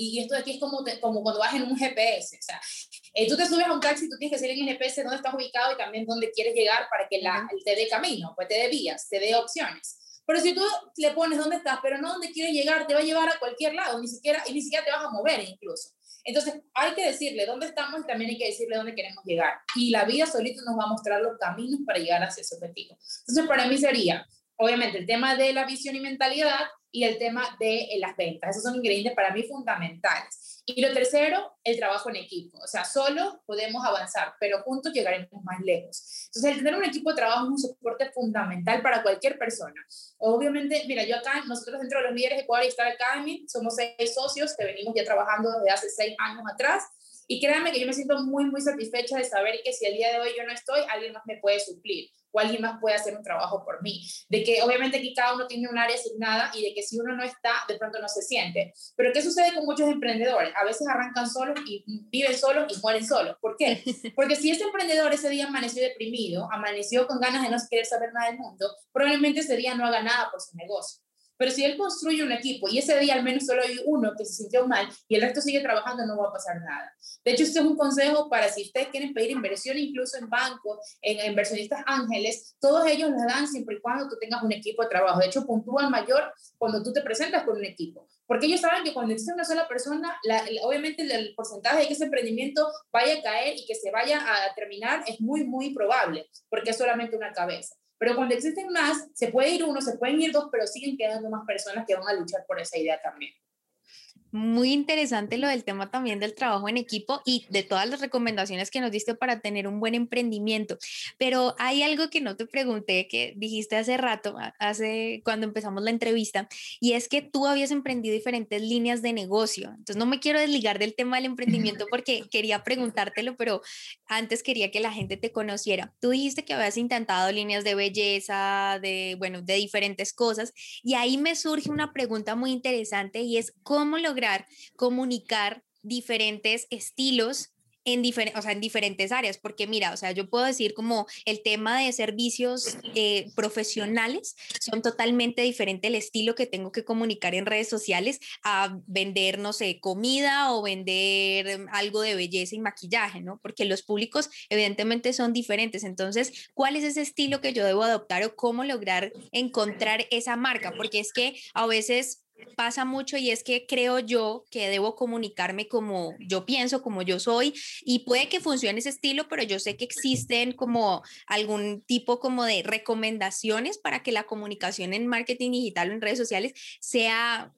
y esto de aquí es como, como cuando vas en un GPS, o sea, eh, tú te subes a un taxi, tú tienes que salir en el GPS dónde estás ubicado y también dónde quieres llegar para que la, te dé camino, pues te dé vías, te dé opciones. Pero si tú le pones dónde estás, pero no dónde quieres llegar, te va a llevar a cualquier lado, ni siquiera, y ni siquiera te vas a mover incluso. Entonces, hay que decirle dónde estamos y también hay que decirle dónde queremos llegar. Y la vida solito nos va a mostrar los caminos para llegar hacia ese objetivo. Entonces, para mí sería, obviamente, el tema de la visión y mentalidad, y el tema de eh, las ventas. Esos son ingredientes para mí fundamentales. Y lo tercero, el trabajo en equipo. O sea, solo podemos avanzar, pero juntos llegaremos más lejos. Entonces, el tener un equipo de trabajo es un soporte fundamental para cualquier persona. Obviamente, mira, yo acá, nosotros dentro de los líderes de Ecuador y Star Academy, somos seis socios que venimos ya trabajando desde hace seis años atrás. Y créanme que yo me siento muy, muy satisfecha de saber que si el día de hoy yo no estoy, alguien más me puede suplir o alguien más puede hacer un trabajo por mí. De que obviamente aquí cada uno tiene un área asignada y de que si uno no está, de pronto no se siente. Pero ¿qué sucede con muchos emprendedores? A veces arrancan solos y viven solos y mueren solos. ¿Por qué? Porque si ese emprendedor ese día amaneció deprimido, amaneció con ganas de no querer saber nada del mundo, probablemente ese día no haga nada por su negocio. Pero si él construye un equipo y ese día al menos solo hay uno que se sintió mal y el resto sigue trabajando, no va a pasar nada. De hecho, este es un consejo para si ustedes quieren pedir inversión, incluso en bancos, en inversionistas ángeles, todos ellos la dan siempre y cuando tú tengas un equipo de trabajo. De hecho, puntúan mayor cuando tú te presentas con un equipo. Porque ellos saben que cuando existe una sola persona, obviamente el, el, porcentaje de que ese emprendimiento vaya a caer y que se vaya a terminar es muy, muy probable, porque es solamente una cabeza. Pero cuando existen más, se puede ir uno, se pueden ir dos, pero siguen quedando más personas que van a luchar por esa idea también. Muy interesante lo del tema también del trabajo en equipo y de todas las recomendaciones que nos diste para tener un buen emprendimiento. Pero hay algo que no te pregunté, que dijiste hace rato, hace cuando empezamos la entrevista, y es que tú habías emprendido diferentes líneas de negocio. Entonces no me quiero desligar del tema del emprendimiento porque quería preguntártelo, pero antes quería que la gente te conociera. Tú dijiste que habías intentado líneas de belleza, de, bueno, de diferentes cosas, y ahí me surge una pregunta muy interesante y es, ¿cómo lograr comunicar diferentes estilos en, o sea, en diferentes áreas, porque mira, o sea, yo puedo decir como el tema de servicios eh, profesionales son totalmente diferente el estilo que tengo que comunicar en redes sociales a vender, no sé, comida o vender algo de belleza y maquillaje, ¿no? Porque los públicos evidentemente son diferentes. Entonces, ¿cuál es ese estilo que yo debo adoptar o cómo lograr encontrar esa marca? Porque es que a veces pasa mucho y es que creo yo que debo comunicarme como yo pienso, como yo soy y puede que funcione ese estilo, pero yo sé que existen como algún tipo como de recomendaciones para que la comunicación en marketing digital o en redes sociales sea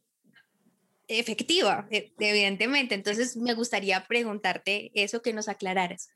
efectiva, e, evidentemente. Entonces me gustaría preguntarte eso que nos aclararas.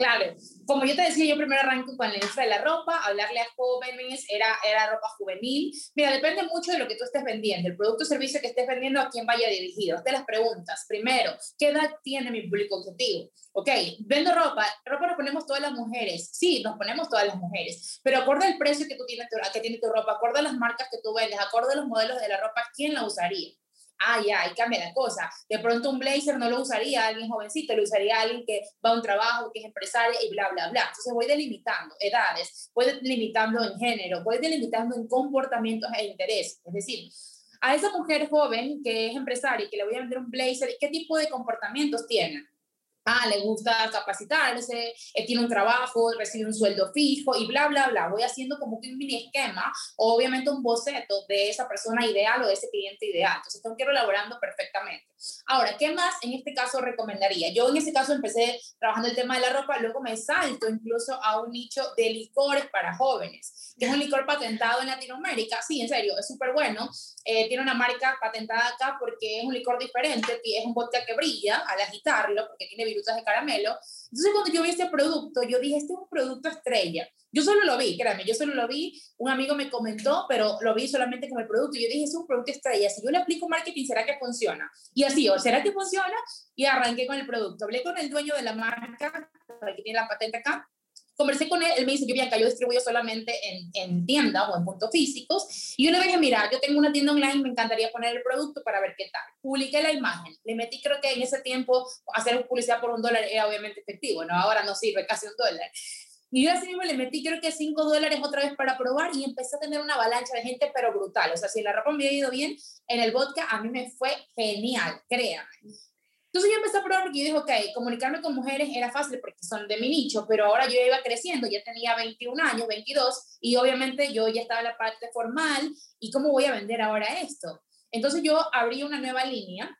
Claro, como yo te decía, yo primero arranco con la industria de la ropa, hablarle a jóvenes, era, era ropa juvenil. Mira, depende mucho de lo que tú estés vendiendo, el producto o servicio que estés vendiendo, a quién vaya dirigido. Te las preguntas. Primero, ¿qué edad tiene mi público objetivo? Ok, vendo ropa, ropa nos ponemos todas las mujeres. Sí, nos ponemos todas las mujeres, pero acorde al precio que tú tienes, que tiene tu ropa, acorde a las marcas que tú vendes, acorde a los modelos de la ropa, ¿quién la usaría? Ah, ya, ahí cambia la cosa. De pronto un blazer no lo usaría alguien jovencito, lo usaría alguien que va a un trabajo, que es empresaria y bla, bla, bla. Entonces voy delimitando edades, voy delimitando en género, voy delimitando en comportamientos e intereses. Es decir, a esa mujer joven que es empresaria y que le voy a vender un blazer, ¿qué tipo de comportamientos tiene? Ah, le gusta capacitarse, eh, tiene un trabajo, recibe un sueldo fijo y bla, bla, bla. Voy haciendo como que un mini esquema obviamente un boceto de esa persona ideal o de ese cliente ideal. Entonces, tengo que ir elaborando perfectamente. Ahora, ¿qué más en este caso recomendaría? Yo en ese caso empecé trabajando el tema de la ropa, luego me salto incluso a un nicho de licores para jóvenes, que es un licor patentado en Latinoamérica. Sí, en serio, es súper bueno. Eh, tiene una marca patentada acá porque es un licor diferente, es un vodka que brilla al agitarlo, porque tiene virutas de caramelo. Entonces, cuando yo vi este producto, yo dije, este es un producto estrella. Yo solo lo vi, créanme, yo solo lo vi, un amigo me comentó, pero lo vi solamente con el producto. Y yo dije, es un producto estrella, si yo le aplico marketing, ¿será que funciona? Y así, ¿o será que funciona? Y arranqué con el producto. Hablé con el dueño de la marca, que tiene la patente acá, conversé con él, él me dice que Bianca, yo distribuyo solamente en, en tiendas o en puntos físicos. Y yo le dije, mira, yo tengo una tienda online, me encantaría poner el producto para ver qué tal. Publiqué la imagen, le metí, creo que en ese tiempo hacer publicidad por un dólar era obviamente efectivo, ¿no? Ahora no sirve casi un dólar. Y yo así mismo le metí creo que 5 dólares otra vez para probar y empecé a tener una avalancha de gente, pero brutal. O sea, si la ropa me había ido bien, en el vodka a mí me fue genial, créanme. Entonces yo empecé a probar porque yo dije, ok, comunicarme con mujeres era fácil porque son de mi nicho, pero ahora yo iba creciendo, ya tenía 21 años, 22, y obviamente yo ya estaba en la parte formal, ¿y cómo voy a vender ahora esto? Entonces yo abrí una nueva línea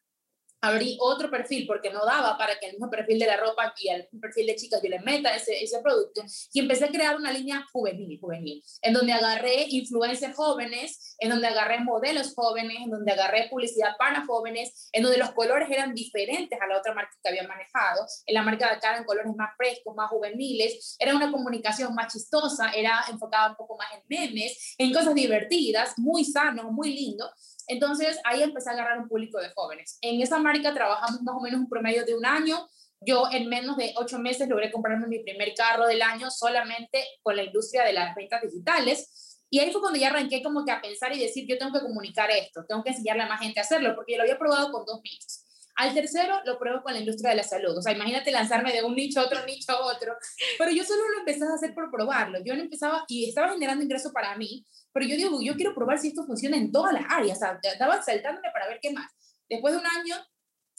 abrí otro perfil porque no daba para que el mismo perfil de la ropa y el perfil de chicas yo le meta ese, ese producto y empecé a crear una línea juvenil, juvenil, en donde agarré influencers jóvenes, en donde agarré modelos jóvenes, en donde agarré publicidad para jóvenes, en donde los colores eran diferentes a la otra marca que había manejado, en la marca de acá eran colores más frescos, más juveniles, era una comunicación más chistosa, era enfocada un poco más en memes, en cosas divertidas, muy sano, muy lindo, entonces ahí empecé a agarrar un público de jóvenes. En esa marca trabajamos más o menos un promedio de un año. Yo en menos de ocho meses logré comprarme mi primer carro del año solamente con la industria de las ventas digitales. Y ahí fue cuando ya arranqué como que a pensar y decir, yo tengo que comunicar esto, tengo que enseñarle a más gente a hacerlo, porque yo lo había probado con dos meses. Al tercero lo pruebo con la industria de la salud. O sea, imagínate lanzarme de un nicho a otro nicho a otro. Pero yo solo lo empecé a hacer por probarlo. Yo no empezaba y estaba generando ingreso para mí, pero yo digo, yo quiero probar si esto funciona en todas las áreas. O sea, estaba saltándome para ver qué más. Después de un año,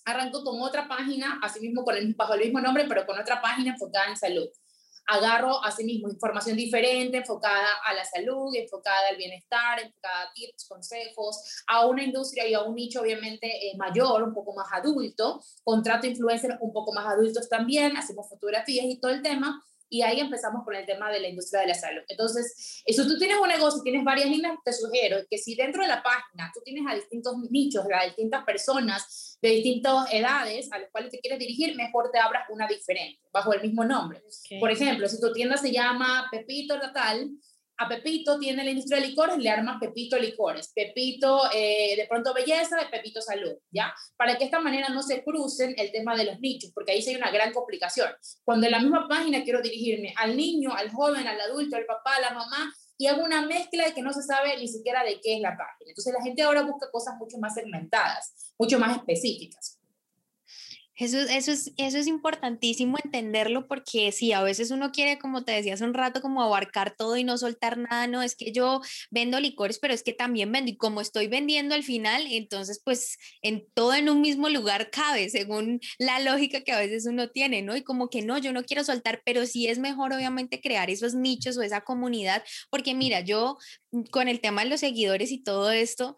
arranco con otra página, así mismo con el, bajo el mismo nombre, pero con otra página enfocada en salud. Agarro asimismo información diferente, enfocada a la salud, enfocada al bienestar, enfocada a tips, consejos, a una industria y a un nicho obviamente eh, mayor, un poco más adulto. Contrato influencers un poco más adultos también, hacemos fotografías y todo el tema y ahí empezamos con el tema de la industria de la salud. Entonces, si tú tienes un negocio, tienes varias líneas, te sugiero que si dentro de la página tú tienes a distintos nichos, a distintas personas de distintas edades a las cuales te quieres dirigir, mejor te abras una diferente, bajo el mismo nombre. Por ejemplo, si tu tienda se llama Pepito Natal, a Pepito tiene la industria de licores, le armas Pepito Licores, Pepito eh, de pronto belleza, Pepito salud, ¿ya? Para que de esta manera no se crucen el tema de los nichos, porque ahí sí hay una gran complicación. Cuando en la misma página quiero dirigirme al niño, al joven, al adulto, al papá, a la mamá, y hago una mezcla de que no se sabe ni siquiera de qué es la página. Entonces la gente ahora busca cosas mucho más segmentadas, mucho más específicas. Eso, eso, es, eso es importantísimo entenderlo porque si a veces uno quiere, como te decía hace un rato, como abarcar todo y no soltar nada, no, es que yo vendo licores, pero es que también vendo y como estoy vendiendo al final, entonces pues en todo en un mismo lugar cabe, según la lógica que a veces uno tiene, ¿no? Y como que no, yo no quiero soltar, pero sí es mejor obviamente crear esos nichos o esa comunidad, porque mira, yo mm, con el tema de los seguidores y todo esto,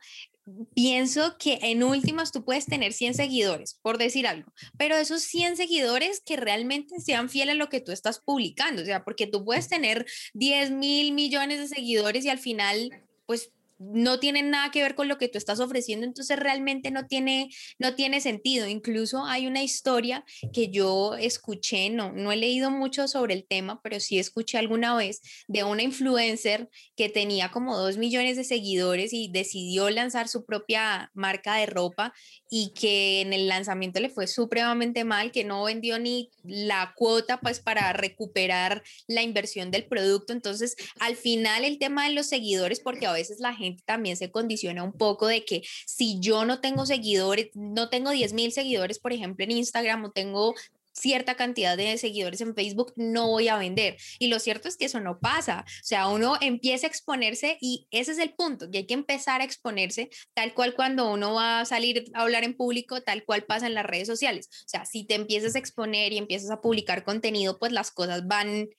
pienso que en últimas tú puedes tener 100 seguidores, por decir algo, pero esos 100 seguidores que realmente sean fieles a lo que tú estás publicando, o sea, porque tú puedes tener 10 mil millones de seguidores y al final, pues no tienen nada que ver con lo que tú estás ofreciendo, entonces realmente no tiene, no tiene sentido. Incluso hay una historia que yo escuché, no, no he leído mucho sobre el tema, pero sí escuché alguna vez de una influencer que tenía como dos millones de seguidores y decidió lanzar su propia marca de ropa y que en el lanzamiento le fue supremamente mal, que no vendió ni la cuota pues para recuperar la inversión del producto. Entonces, al final el tema de los seguidores, porque a veces la gente también se condiciona un poco de que si yo no tengo seguidores, no tengo 10 mil seguidores, por ejemplo, en Instagram o tengo cierta cantidad de seguidores en Facebook, no voy a vender. Y lo cierto es que eso no pasa. O sea, uno empieza a exponerse y ese es el punto, que hay que empezar a exponerse tal cual cuando uno va a salir a hablar en público, tal cual pasa en las redes sociales. O sea, si te empiezas a exponer y empiezas a publicar contenido, pues las cosas van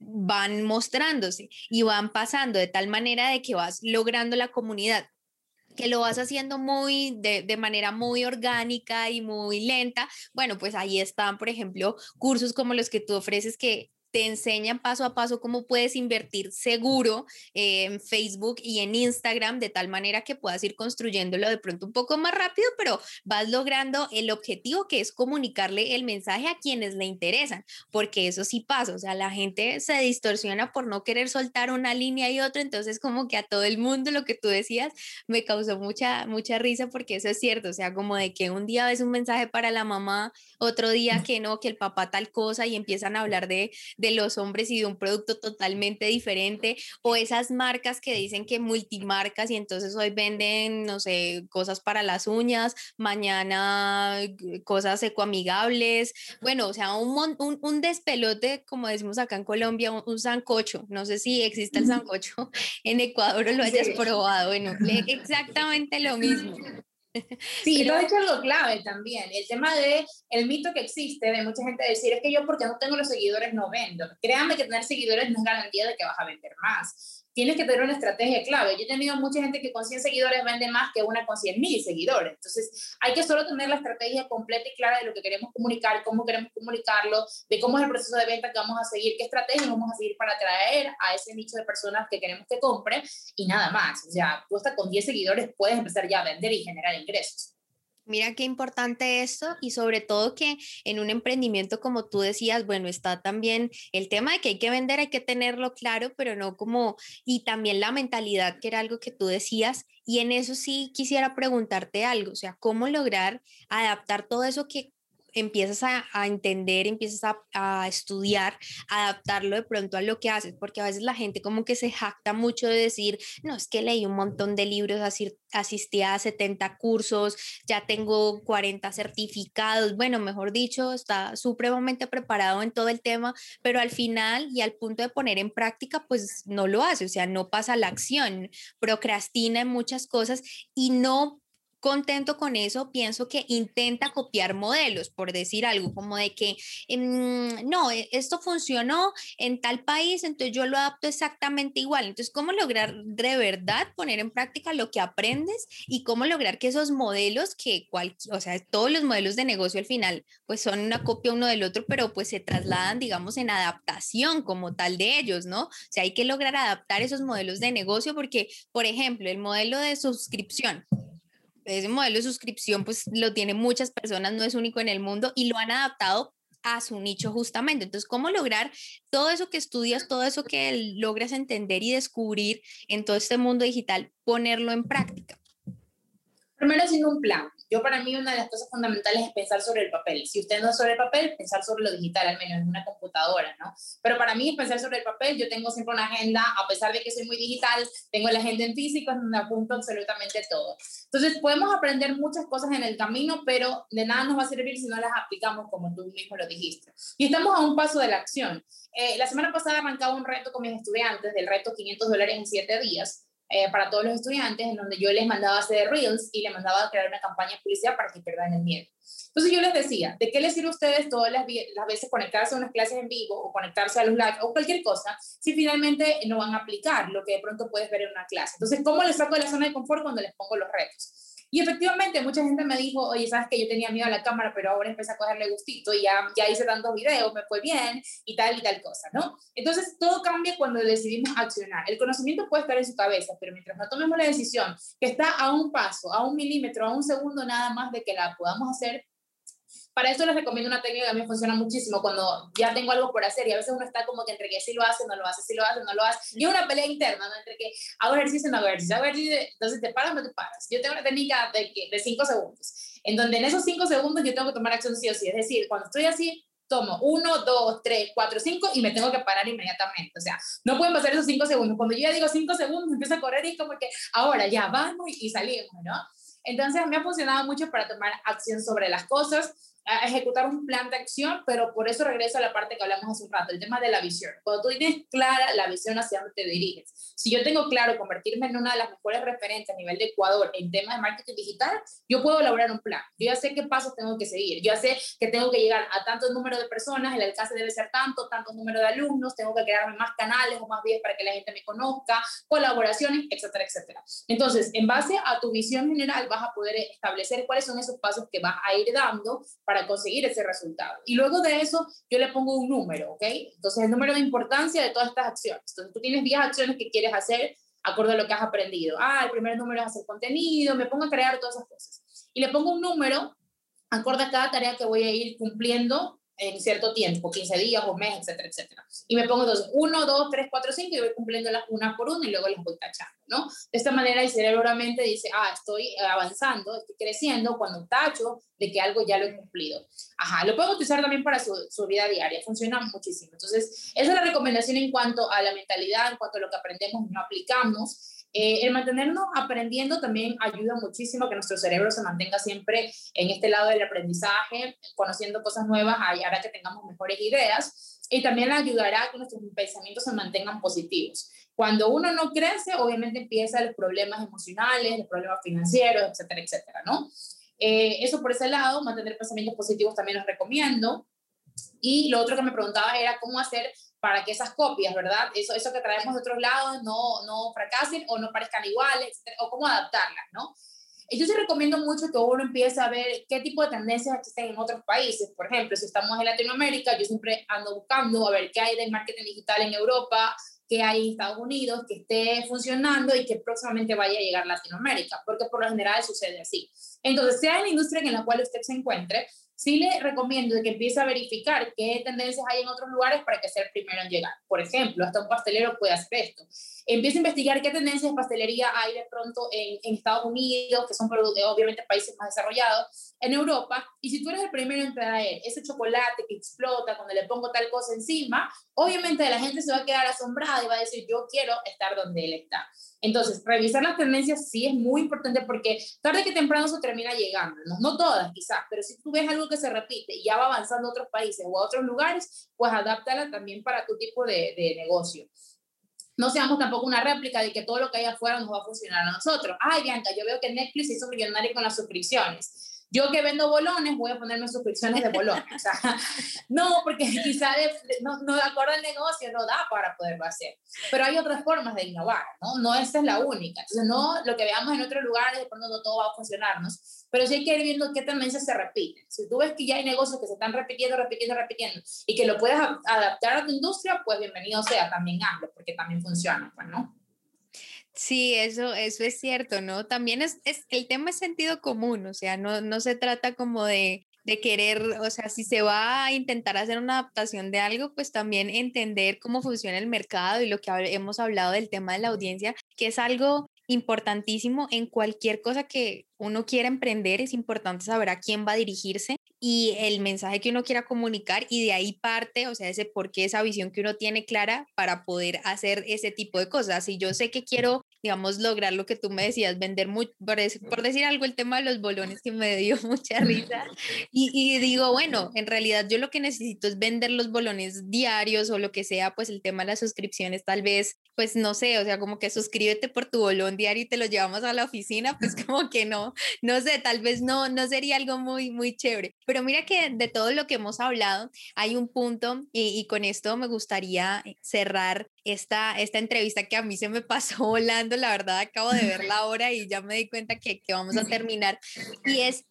van mostrándose y van pasando de tal manera de que vas logrando la comunidad. que lo vas haciendo muy de, de, manera muy orgánica y muy lenta, bueno, pues ahí están, por ejemplo, cursos como los que tú ofreces que te enseñan paso a paso cómo puedes invertir seguro en Facebook y en Instagram de tal manera que puedas ir construyéndolo de pronto un poco más rápido, pero vas logrando el objetivo que es comunicarle el mensaje a quienes le interesan, porque eso sí pasa, o sea, la gente se distorsiona por no querer soltar una línea y otra, entonces como que a todo el mundo lo que tú decías me causó mucha, mucha risa porque eso es cierto, o sea, como de que un día ves un mensaje para la mamá, otro día que no, que el papá tal cosa y empiezan a hablar de de los hombres y de un producto totalmente diferente, o esas marcas que dicen que multimarcas y entonces hoy venden, no sé, cosas para las uñas, mañana cosas ecoamigables, bueno, o sea, un, un, un despelote, como decimos acá en Colombia, un, sancocho, no sé si existe el sancocho en Ecuador o lo hayas probado, bueno, exactamente lo mismo. Sí, lo has dicho algo clave también, el tema de el mito que existe de mucha gente decir es que yo porque no tengo los seguidores no vendo. Créanme que tener seguidores no es garantía de que vas a vender más tienes que tener una estrategia clave. Yo he tenido mucha gente que con 100 seguidores vende más que una con 100 mil seguidores. Entonces, hay que solo tener la estrategia completa y clara de lo que queremos comunicar, cómo queremos comunicarlo, de cómo es el proceso de venta que vamos a seguir, qué estrategia vamos a seguir para atraer a ese nicho de personas que queremos que compre y nada más. O sea, tú hasta con 10 seguidores puedes empezar ya a vender y generar ingresos. Mira qué importante esto y sobre todo que en un emprendimiento como tú decías, bueno, está también el tema de que hay que vender, hay que tenerlo claro, pero no como, y también la mentalidad, que era algo que tú decías, y en eso sí quisiera preguntarte algo, o sea, ¿cómo lograr adaptar todo eso que empiezas a, entender, empiezas a, estudiar, adaptarlo de pronto a lo que haces, porque a veces la gente como que se jacta mucho de decir, no, es que leí un montón de libros, asistí a 70 cursos, ya tengo 40 certificados, bueno, mejor dicho, está supremamente preparado en todo el tema, pero al final y al punto de poner en práctica, pues no lo hace, o sea, no pasa la acción, procrastina en muchas cosas y no contento con eso, pienso que intenta copiar modelos, por decir algo, como de que, em, no, e, esto funcionó en tal país, entonces yo lo adapto exactamente igual. Entonces, ¿cómo lograr de verdad poner en práctica lo que aprendes y cómo lograr que esos modelos, que cual, o sea, todos los modelos de negocio al final, pues son una copia uno del otro, pero pues se trasladan, digamos, en adaptación como tal de ellos, ¿no? O sea, hay que lograr adaptar esos modelos de negocio porque, por ejemplo, el modelo de suscripción, ese modelo de suscripción pues lo tienen muchas personas, no es único en el mundo y lo han adaptado a su nicho justamente. Entonces, ¿cómo lograr todo eso que estudias, todo eso que logras entender y descubrir en todo este mundo digital, ponerlo en práctica? Primero haciendo un plan. Yo para mí una de las cosas fundamentales es pensar sobre el papel. Si usted no es sobre el papel, pensar sobre lo digital, al menos en una computadora, ¿no? Pero para mí pensar sobre el papel, yo tengo siempre una agenda, a pesar de que soy muy digital, tengo la agenda en físico, donde apunto absolutamente todo. Entonces podemos aprender muchas cosas en el camino, pero de nada nos va a servir si no las aplicamos como tú mismo lo dijiste. Y estamos a un paso de la acción. Eh, la semana pasada arrancaba un reto con mis estudiantes del reto 500 dólares en 7 días eh, para todos los estudiantes, en donde yo les mandaba hacer reels y les mandaba crear una campaña de publicidad para que pierdan el miedo. Entonces yo les decía, ¿de qué les sirve a ustedes todas las, las veces conectarse a unas clases en vivo o conectarse a los live o cualquier cosa si finalmente no van a aplicar lo que de pronto puedes ver en una clase? Entonces, ¿cómo les saco de la zona de confort cuando les pongo los retos? Y efectivamente, mucha gente me dijo, oye, sabes que yo tenía miedo a la cámara, pero ahora empecé a cogerle gustito y ya, ya hice tantos videos, me fue bien y tal y tal cosa, ¿no? Entonces, todo cambia cuando decidimos accionar. El conocimiento puede estar en su cabeza, pero mientras no tomemos la decisión que está a un paso, a un milímetro, a un segundo nada más de que la podamos hacer, para eso les recomiendo una técnica que a mí funciona muchísimo cuando ya tengo algo por hacer y a veces uno está como que entre que sí lo hace, no lo hace, sí lo hace, no lo hace. Y una pelea interna, ¿no? Entre que hago ejercicio, no hago ejercicio, hago ejercicio, entonces te paras, no te paras. Yo tengo una técnica de, de cinco segundos, en donde en esos cinco segundos yo tengo que tomar acción sí o sí. Es decir, cuando estoy así, tomo uno, dos, tres, cuatro, cinco y me tengo que parar inmediatamente. O sea, no pueden pasar esos cinco segundos. Cuando yo ya digo cinco segundos, empiezo a correr y es como que ahora ya vamos y salimos, ¿no? Entonces me ha funcionado mucho para tomar acción sobre las cosas. A ejecutar un plan de acción, pero por eso regreso a la parte que hablamos hace un rato, el tema de la visión. Cuando tú tienes clara la visión hacia dónde te diriges, si yo tengo claro convertirme en una de las mejores referentes a nivel de Ecuador en temas de marketing digital, yo puedo elaborar un plan. Yo ya sé qué pasos tengo que seguir. Yo ya sé que tengo que llegar a tanto número de personas, el alcance debe ser tanto, tanto número de alumnos, tengo que crearme más canales o más vías para que la gente me conozca, colaboraciones, etcétera, etcétera. Entonces, en base a tu visión general, vas a poder establecer cuáles son esos pasos que vas a ir dando para conseguir ese resultado. Y luego de eso, yo le pongo un número, ¿ok? Entonces, el número de importancia de todas estas acciones. Entonces, tú tienes 10 acciones que quieres hacer acorde a lo que has aprendido. Ah, el primer número es hacer contenido, me pongo a crear todas esas cosas. Y le pongo un número acorde a cada tarea que voy a ir cumpliendo en cierto tiempo, 15 días o mes, etcétera, etcétera. Y me pongo entonces 1, 2, 3, 4, 5 y voy cumpliendo las una por una y luego las voy tachando, ¿no? De esta manera el cerebro realmente dice, ah, estoy avanzando, estoy creciendo cuando tacho de que algo ya lo he cumplido. Ajá, lo puedo utilizar también para su, su vida diaria, funciona muchísimo. Entonces, esa es la recomendación en cuanto a la mentalidad, en cuanto a lo que aprendemos y no aplicamos. Eh, el mantenernos aprendiendo también ayuda muchísimo a que nuestro cerebro se mantenga siempre en este lado del aprendizaje, conociendo cosas nuevas, hará que tengamos mejores ideas y también ayudará a que nuestros pensamientos se mantengan positivos. Cuando uno no crece, obviamente empiezan los problemas emocionales, los problemas financieros, etcétera, etcétera, ¿no? Eh, eso por ese lado, mantener pensamientos positivos también los recomiendo. Y lo otro que me preguntaba era cómo hacer para que esas copias, ¿verdad? Eso, eso que traemos de otros lados no, no fracasen o no parezcan iguales, o cómo adaptarlas, ¿no? Yo sí recomiendo mucho que uno empiece a ver qué tipo de tendencias existen en otros países. Por ejemplo, si estamos en Latinoamérica, yo siempre ando buscando a ver qué hay de marketing digital en Europa, qué hay en Estados Unidos, que esté funcionando y que próximamente vaya a llegar a Latinoamérica, porque por lo general sucede así. Entonces, sea en la industria en la cual usted se encuentre, sí le recomiendo que empiece a verificar qué tendencias hay en otros lugares para que sea el primero en llegar. Por ejemplo, hasta un pastelero puede hacer esto. Empieza a investigar qué tendencias de pastelería hay de pronto en, en Estados Unidos, que son obviamente países más desarrollados, en Europa, y si tú eres el primero en traer ese chocolate que explota cuando le pongo tal cosa encima, obviamente la gente se va a quedar asombrada y va a decir, yo quiero estar donde él está. Entonces, revisar las tendencias sí es muy importante porque tarde que temprano se termina llegando, no, no todas quizás, pero si tú ves algo que se repite y ya va avanzando a otros países o a otros lugares, pues adáptala también para tu tipo de, de negocio no seamos tampoco una réplica de que todo lo que hay afuera nos va a funcionar a nosotros. Ay, Bianca, yo veo que Netflix se hizo millonario con las suscripciones. Yo que vendo bolones, voy a ponerme suscripciones de bolones. O sea, no, porque quizá no, no de acuerdo al negocio no da para poderlo hacer. Pero hay otras formas de innovar, ¿no? No esta es la única. Entonces, no lo que veamos en otros lugares, de pronto no todo va a funcionarnos. Pero sí hay que ir viendo qué tendencias se repiten. Si tú ves que ya hay negocios que se están repitiendo, repitiendo, repitiendo, y que lo puedes adaptar a tu industria, pues bienvenido sea, también hazlo, porque también funciona, pues, ¿no? Sí, eso, eso es cierto, ¿no? También es, es, el tema es sentido común, o sea, no, no se trata como de, de querer, o sea, si se va a intentar hacer una adaptación de algo, pues también entender cómo funciona el mercado y lo que hemos hablado del tema de la audiencia, que es algo importantísimo en cualquier cosa que uno quiera emprender, es importante saber a quién va a dirigirse y el mensaje que uno quiera comunicar y de ahí parte, o sea, ese por qué, esa visión que uno tiene clara para poder hacer ese tipo de cosas. Si yo sé que quiero, digamos, lograr lo que tú me decías, vender, muy, por, decir algo, el tema de los bolones que me dio mucha risa, y, y digo, bueno, en realidad yo lo que necesito es vender los bolones diarios o lo que sea, pues el tema de las suscripciones tal vez pues no sé, o sea, como que suscríbete por tu bolón diario y te lo llevamos a la oficina, pues como que no, no sé, tal vez no, no sería algo muy, muy chévere. Pero mira que de todo lo que hemos hablado, hay un punto y, con esto me gustaría cerrar esta, esta entrevista que a mí se me pasó volando, la verdad acabo de ver la hora y ya me di cuenta que, que vamos a terminar. Y es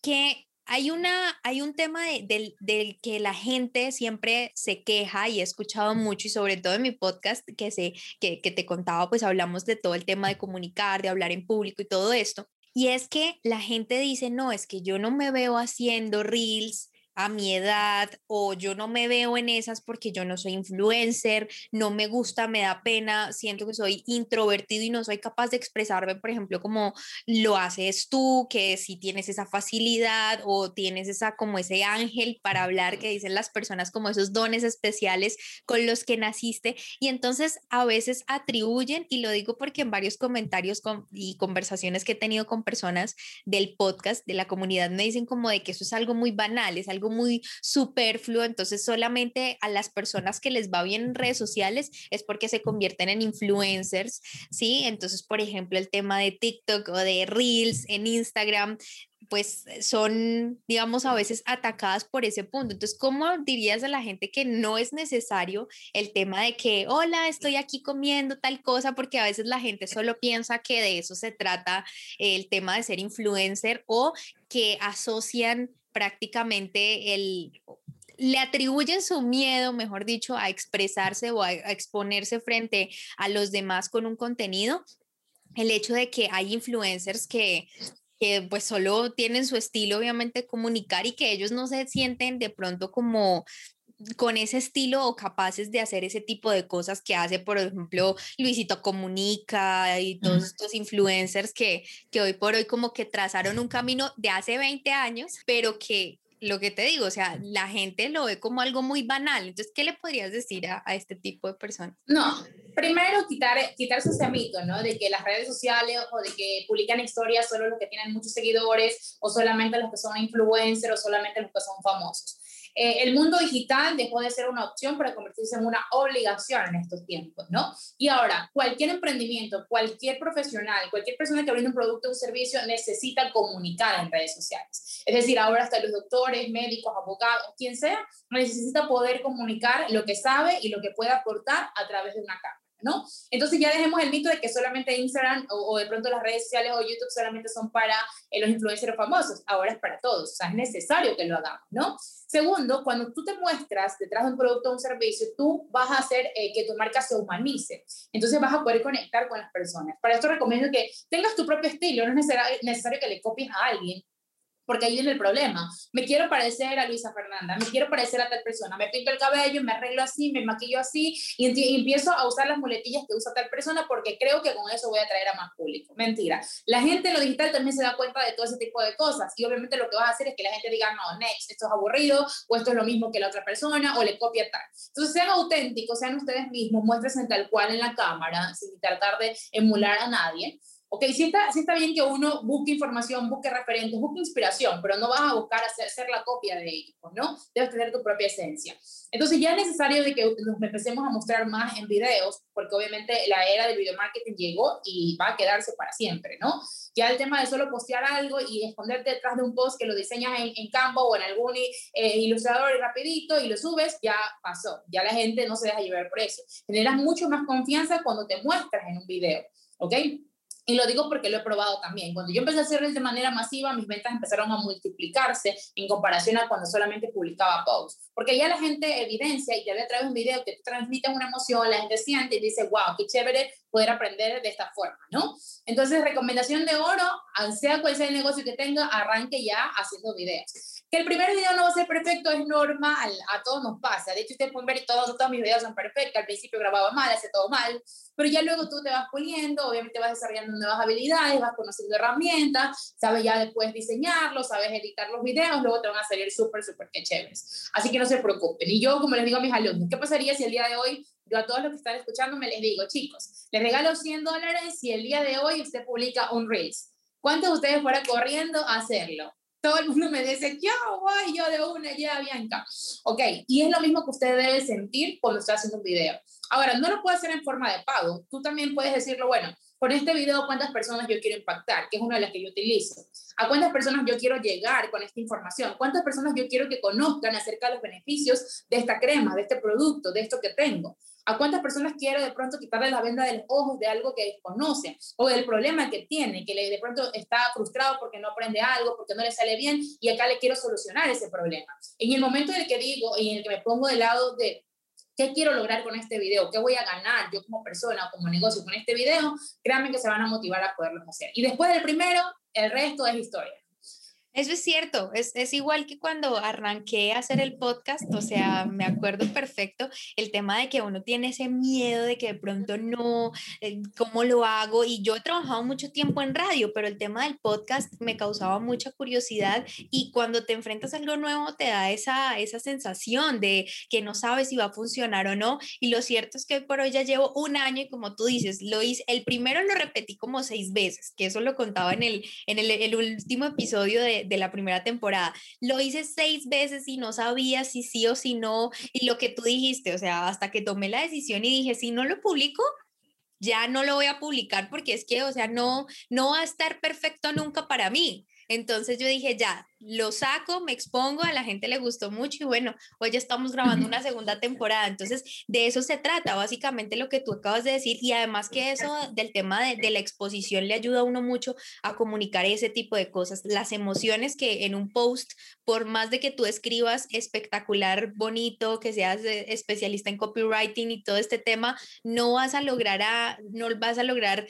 que hay, una, hay un tema del, del, que la gente siempre se queja y he escuchado mucho y sobre todo en mi podcast que, se, que, que te contaba, pues hablamos de todo el tema de comunicar, de hablar en público y todo esto. Y es que la gente dice, no, es que yo no me veo haciendo reels a mi edad o yo no me veo en esas porque yo no soy influencer, no me gusta, me da pena, siento que soy introvertido y no soy capaz de expresarme, por ejemplo, como lo haces tú, que si tienes esa facilidad o tienes esa como ese ángel para hablar que dicen las personas como esos dones especiales con los que naciste. Y entonces a veces atribuyen y lo digo porque en varios comentarios y conversaciones que he tenido con personas del podcast de la comunidad me dicen como de que eso es algo muy banal, es algo muy superfluo, entonces solamente a las personas que les va bien en redes sociales es porque se convierten en influencers, ¿sí? Entonces, por ejemplo, el tema de TikTok o de Reels en Instagram, pues son, digamos, a veces atacadas por ese punto. Entonces, ¿cómo dirías a la gente que no es necesario el tema de que, hola, estoy aquí comiendo tal cosa? Porque a veces la gente solo piensa que de eso se trata el tema de ser influencer o que asocian prácticamente el, le atribuyen su miedo, mejor dicho, a expresarse o a, exponerse frente a los demás con un contenido. El hecho de que hay influencers que, que pues solo tienen su estilo, obviamente, comunicar y que ellos no se sienten de pronto como con ese estilo o capaces de hacer ese tipo de cosas que hace, por ejemplo, Luisito Comunica y todos estos influencers que, que hoy por hoy como que trazaron un camino de hace 20 años, pero que lo que te digo, o sea, la gente lo ve como algo muy banal. Entonces, ¿qué le podrías decir a, a este tipo de personas? No, primero quitar, quitarse ese mito, ¿no? De que las redes sociales o de que publican historias solo los que tienen muchos seguidores o solamente los que son influencers o solamente los que son famosos. Eh, el mundo digital dejó de ser una opción para convertirse en una obligación en estos tiempos, ¿no? Y ahora, cualquier emprendimiento, cualquier profesional, cualquier persona que brinda un producto o un servicio necesita comunicar en redes sociales. Es decir, ahora hasta los doctores, médicos, abogados, quien sea, necesita poder comunicar lo que sabe y lo que puede aportar a través de una cámara. ¿No? Entonces ya dejemos el mito de que solamente Instagram o, de pronto las redes sociales o YouTube solamente son para eh, los influencers famosos, ahora es para todos, o sea, es necesario que lo hagamos, ¿no? Segundo, cuando tú te muestras detrás de un producto o un servicio, tú vas a hacer eh, que tu marca se humanice. Entonces vas a poder conectar con las personas. Para esto recomiendo que tengas tu propio estilo, no es necesario que le copies a alguien, porque ahí viene el problema. Me quiero parecer a Luisa Fernanda, me quiero parecer a tal persona, me pinto el cabello, me arreglo así, me maquillo así y, empiezo a usar las muletillas que usa tal persona porque creo que con eso voy a atraer a más público. Mentira. La gente en lo digital también se da cuenta de todo ese tipo de cosas y obviamente lo que vas a hacer es que la gente diga, no, next, esto es aburrido o esto es lo mismo que la otra persona o le copia tal. Entonces sean auténticos, sean ustedes mismos, muéstrense tal cual en la cámara sin tratar de emular a nadie Ok, sí está, sí está bien que uno busque información, busque referentes, busque inspiración, pero no vas a buscar hacer, ser la copia de ellos, ¿no? Debes tener tu propia esencia. Entonces ya es necesario de que nos empecemos a mostrar más en videos, porque obviamente la era del video marketing llegó y va a quedarse para siempre, ¿no? Ya el tema de solo postear algo y esconderte detrás de un post que lo diseñas en, en Canva o en algún eh, ilustrador rapidito y lo subes, ya pasó. Ya la gente no se deja llevar por eso. Generas mucho más confianza cuando te muestras en un video, ¿ok? Y lo digo porque lo he probado también. Cuando yo empecé a hacerlo de manera masiva, mis ventas empezaron a multiplicarse en comparación a cuando solamente publicaba posts. Porque ya la gente evidencia y te ve a través de un video que transmite una emoción, la gente siente y dice, wow, qué chévere poder aprender de esta forma, ¿no? Entonces, recomendación de oro, sea cual sea el negocio que tenga, arranque ya haciendo videos. Que el primer video no va a ser perfecto es normal, a todos nos pasa. De hecho, ustedes pueden ver todos, todos mis videos son perfectos. Al principio grababa mal, hace todo mal, pero ya luego tú te vas puliendo, obviamente vas desarrollando nuevas habilidades, vas conociendo herramientas, sabes ya después diseñarlo, sabes editar los videos, luego te van a salir súper, súper que chéveres. Así que no se preocupen. Y yo, como les digo a mis alumnos, ¿qué pasaría si el día de hoy yo a todos los que están escuchando me les digo, chicos, les regalo 100 dólares si el día de hoy usted publica un Reels? ¿Cuántos de ustedes fueran corriendo a hacerlo? Todo el mundo me dice, yo voy, yo de una, ya, Bianca. Ok, y es lo mismo que usted debe sentir cuando está haciendo un video. Ahora, no lo puede hacer en forma de pago. Tú también puedes decirlo, bueno, con este video, ¿cuántas personas yo quiero impactar? Que es una de las que yo utilizo. ¿A cuántas personas yo quiero llegar con esta información? ¿Cuántas personas yo quiero que conozcan acerca de los beneficios de esta crema, de este producto, de esto que tengo? ¿A cuántas personas quiero de pronto quitarle la venda de los ojos de algo que desconoce o del problema que tiene, que de pronto está frustrado porque no aprende algo, porque no le sale bien y acá le quiero solucionar ese problema? En el momento en el que digo y en el que me pongo del lado de qué quiero lograr con este video, qué voy a ganar yo como persona o como negocio con este video, créanme que se van a motivar a poderlo hacer. Y después del primero, el resto es historia. Eso es cierto, es, es, igual que cuando arranqué a hacer el podcast, o sea, me acuerdo perfecto el tema de que uno tiene ese miedo de que de pronto no, eh, ¿cómo lo hago? Y yo he trabajado mucho tiempo en radio, pero el tema del podcast me causaba mucha curiosidad y cuando te enfrentas a algo nuevo te da esa, esa sensación de que no sabes si va a funcionar o no. Y lo cierto es que hoy por hoy ya llevo un año y como tú dices, lo el primero lo repetí como seis veces, que eso lo contaba en el, en el, el último episodio de de, la primera temporada. Lo hice seis veces y no sabía si sí o si no. Y lo que tú dijiste, o sea, hasta que tomé la decisión y dije, si no lo publico, ya no lo voy a publicar porque es que, o sea, no, no va a estar perfecto nunca para mí. Entonces yo dije, ya, lo saco, me expongo, a la gente le gustó mucho y bueno, hoy ya estamos grabando una segunda temporada. Entonces, de eso se trata, básicamente lo que tú acabas de decir y además que eso del tema de, de la exposición le ayuda a uno mucho a comunicar ese tipo de cosas, las emociones que en un post, por más de que tú escribas espectacular, bonito, que seas eh, especialista en copywriting y todo este tema, no vas a lograr a, no vas a lograr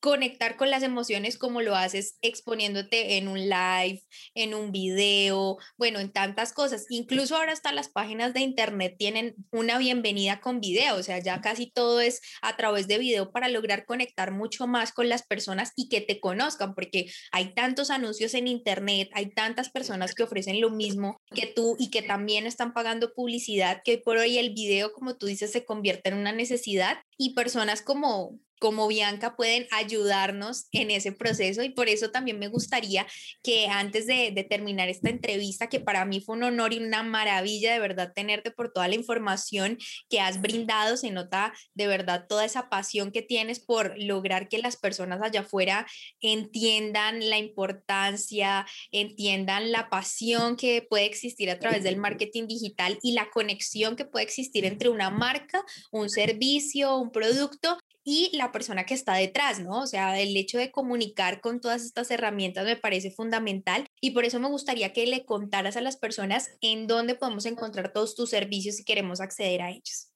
conectar con las emociones como lo haces exponiéndote en un live, en un video, bueno, en tantas cosas. Incluso ahora hasta las páginas de internet tienen una bienvenida con video, o sea, ya casi todo es a través de video para lograr conectar mucho más con las personas y que te conozcan, porque hay tantos anuncios en internet, hay tantas personas que ofrecen lo mismo que tú y que también están pagando publicidad, que por hoy el video, como tú dices, se convierte en una necesidad y personas como como Bianca pueden ayudarnos en ese proceso y por eso también me gustaría que antes de, terminar esta entrevista, que para mí fue un honor y una maravilla de verdad tenerte por toda la información que has brindado, se nota de verdad toda esa pasión que tienes por lograr que las personas allá afuera entiendan la importancia, entiendan la pasión que puede existir a través del marketing digital y la conexión que puede existir entre una marca, un servicio, un producto y la persona que está detrás, ¿no? O sea, el hecho de comunicar con todas estas herramientas me parece fundamental y por eso me gustaría que le contaras a las personas en dónde podemos encontrar todos tus servicios si queremos acceder a ellos.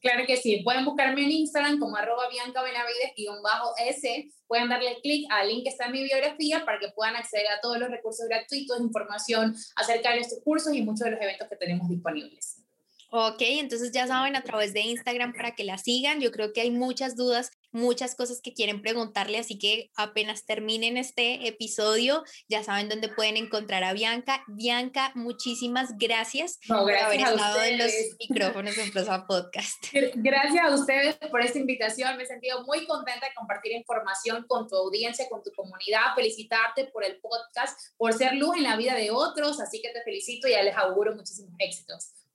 Claro que sí, pueden buscarme en Instagram como arroba Bianca Benavides-S, pueden darle clic al link que está en mi biografía para que puedan acceder a todos los recursos gratuitos, información acerca de estos cursos y muchos de los eventos que tenemos disponibles. Ok, entonces ya saben a través de Instagram para que la sigan. Yo creo que hay muchas dudas, muchas cosas que quieren preguntarle, así que apenas terminen este episodio, ya saben dónde pueden encontrar a Bianca. Bianca, muchísimas gracias, por haber estado en los micrófonos en Prosa Podcast. Gracias a ustedes por esta invitación. Me he sentido muy contenta de compartir información con tu audiencia, con tu comunidad. Felicitarte por el podcast, por ser luz en la vida de otros. Así que te felicito y les auguro muchísimos éxitos.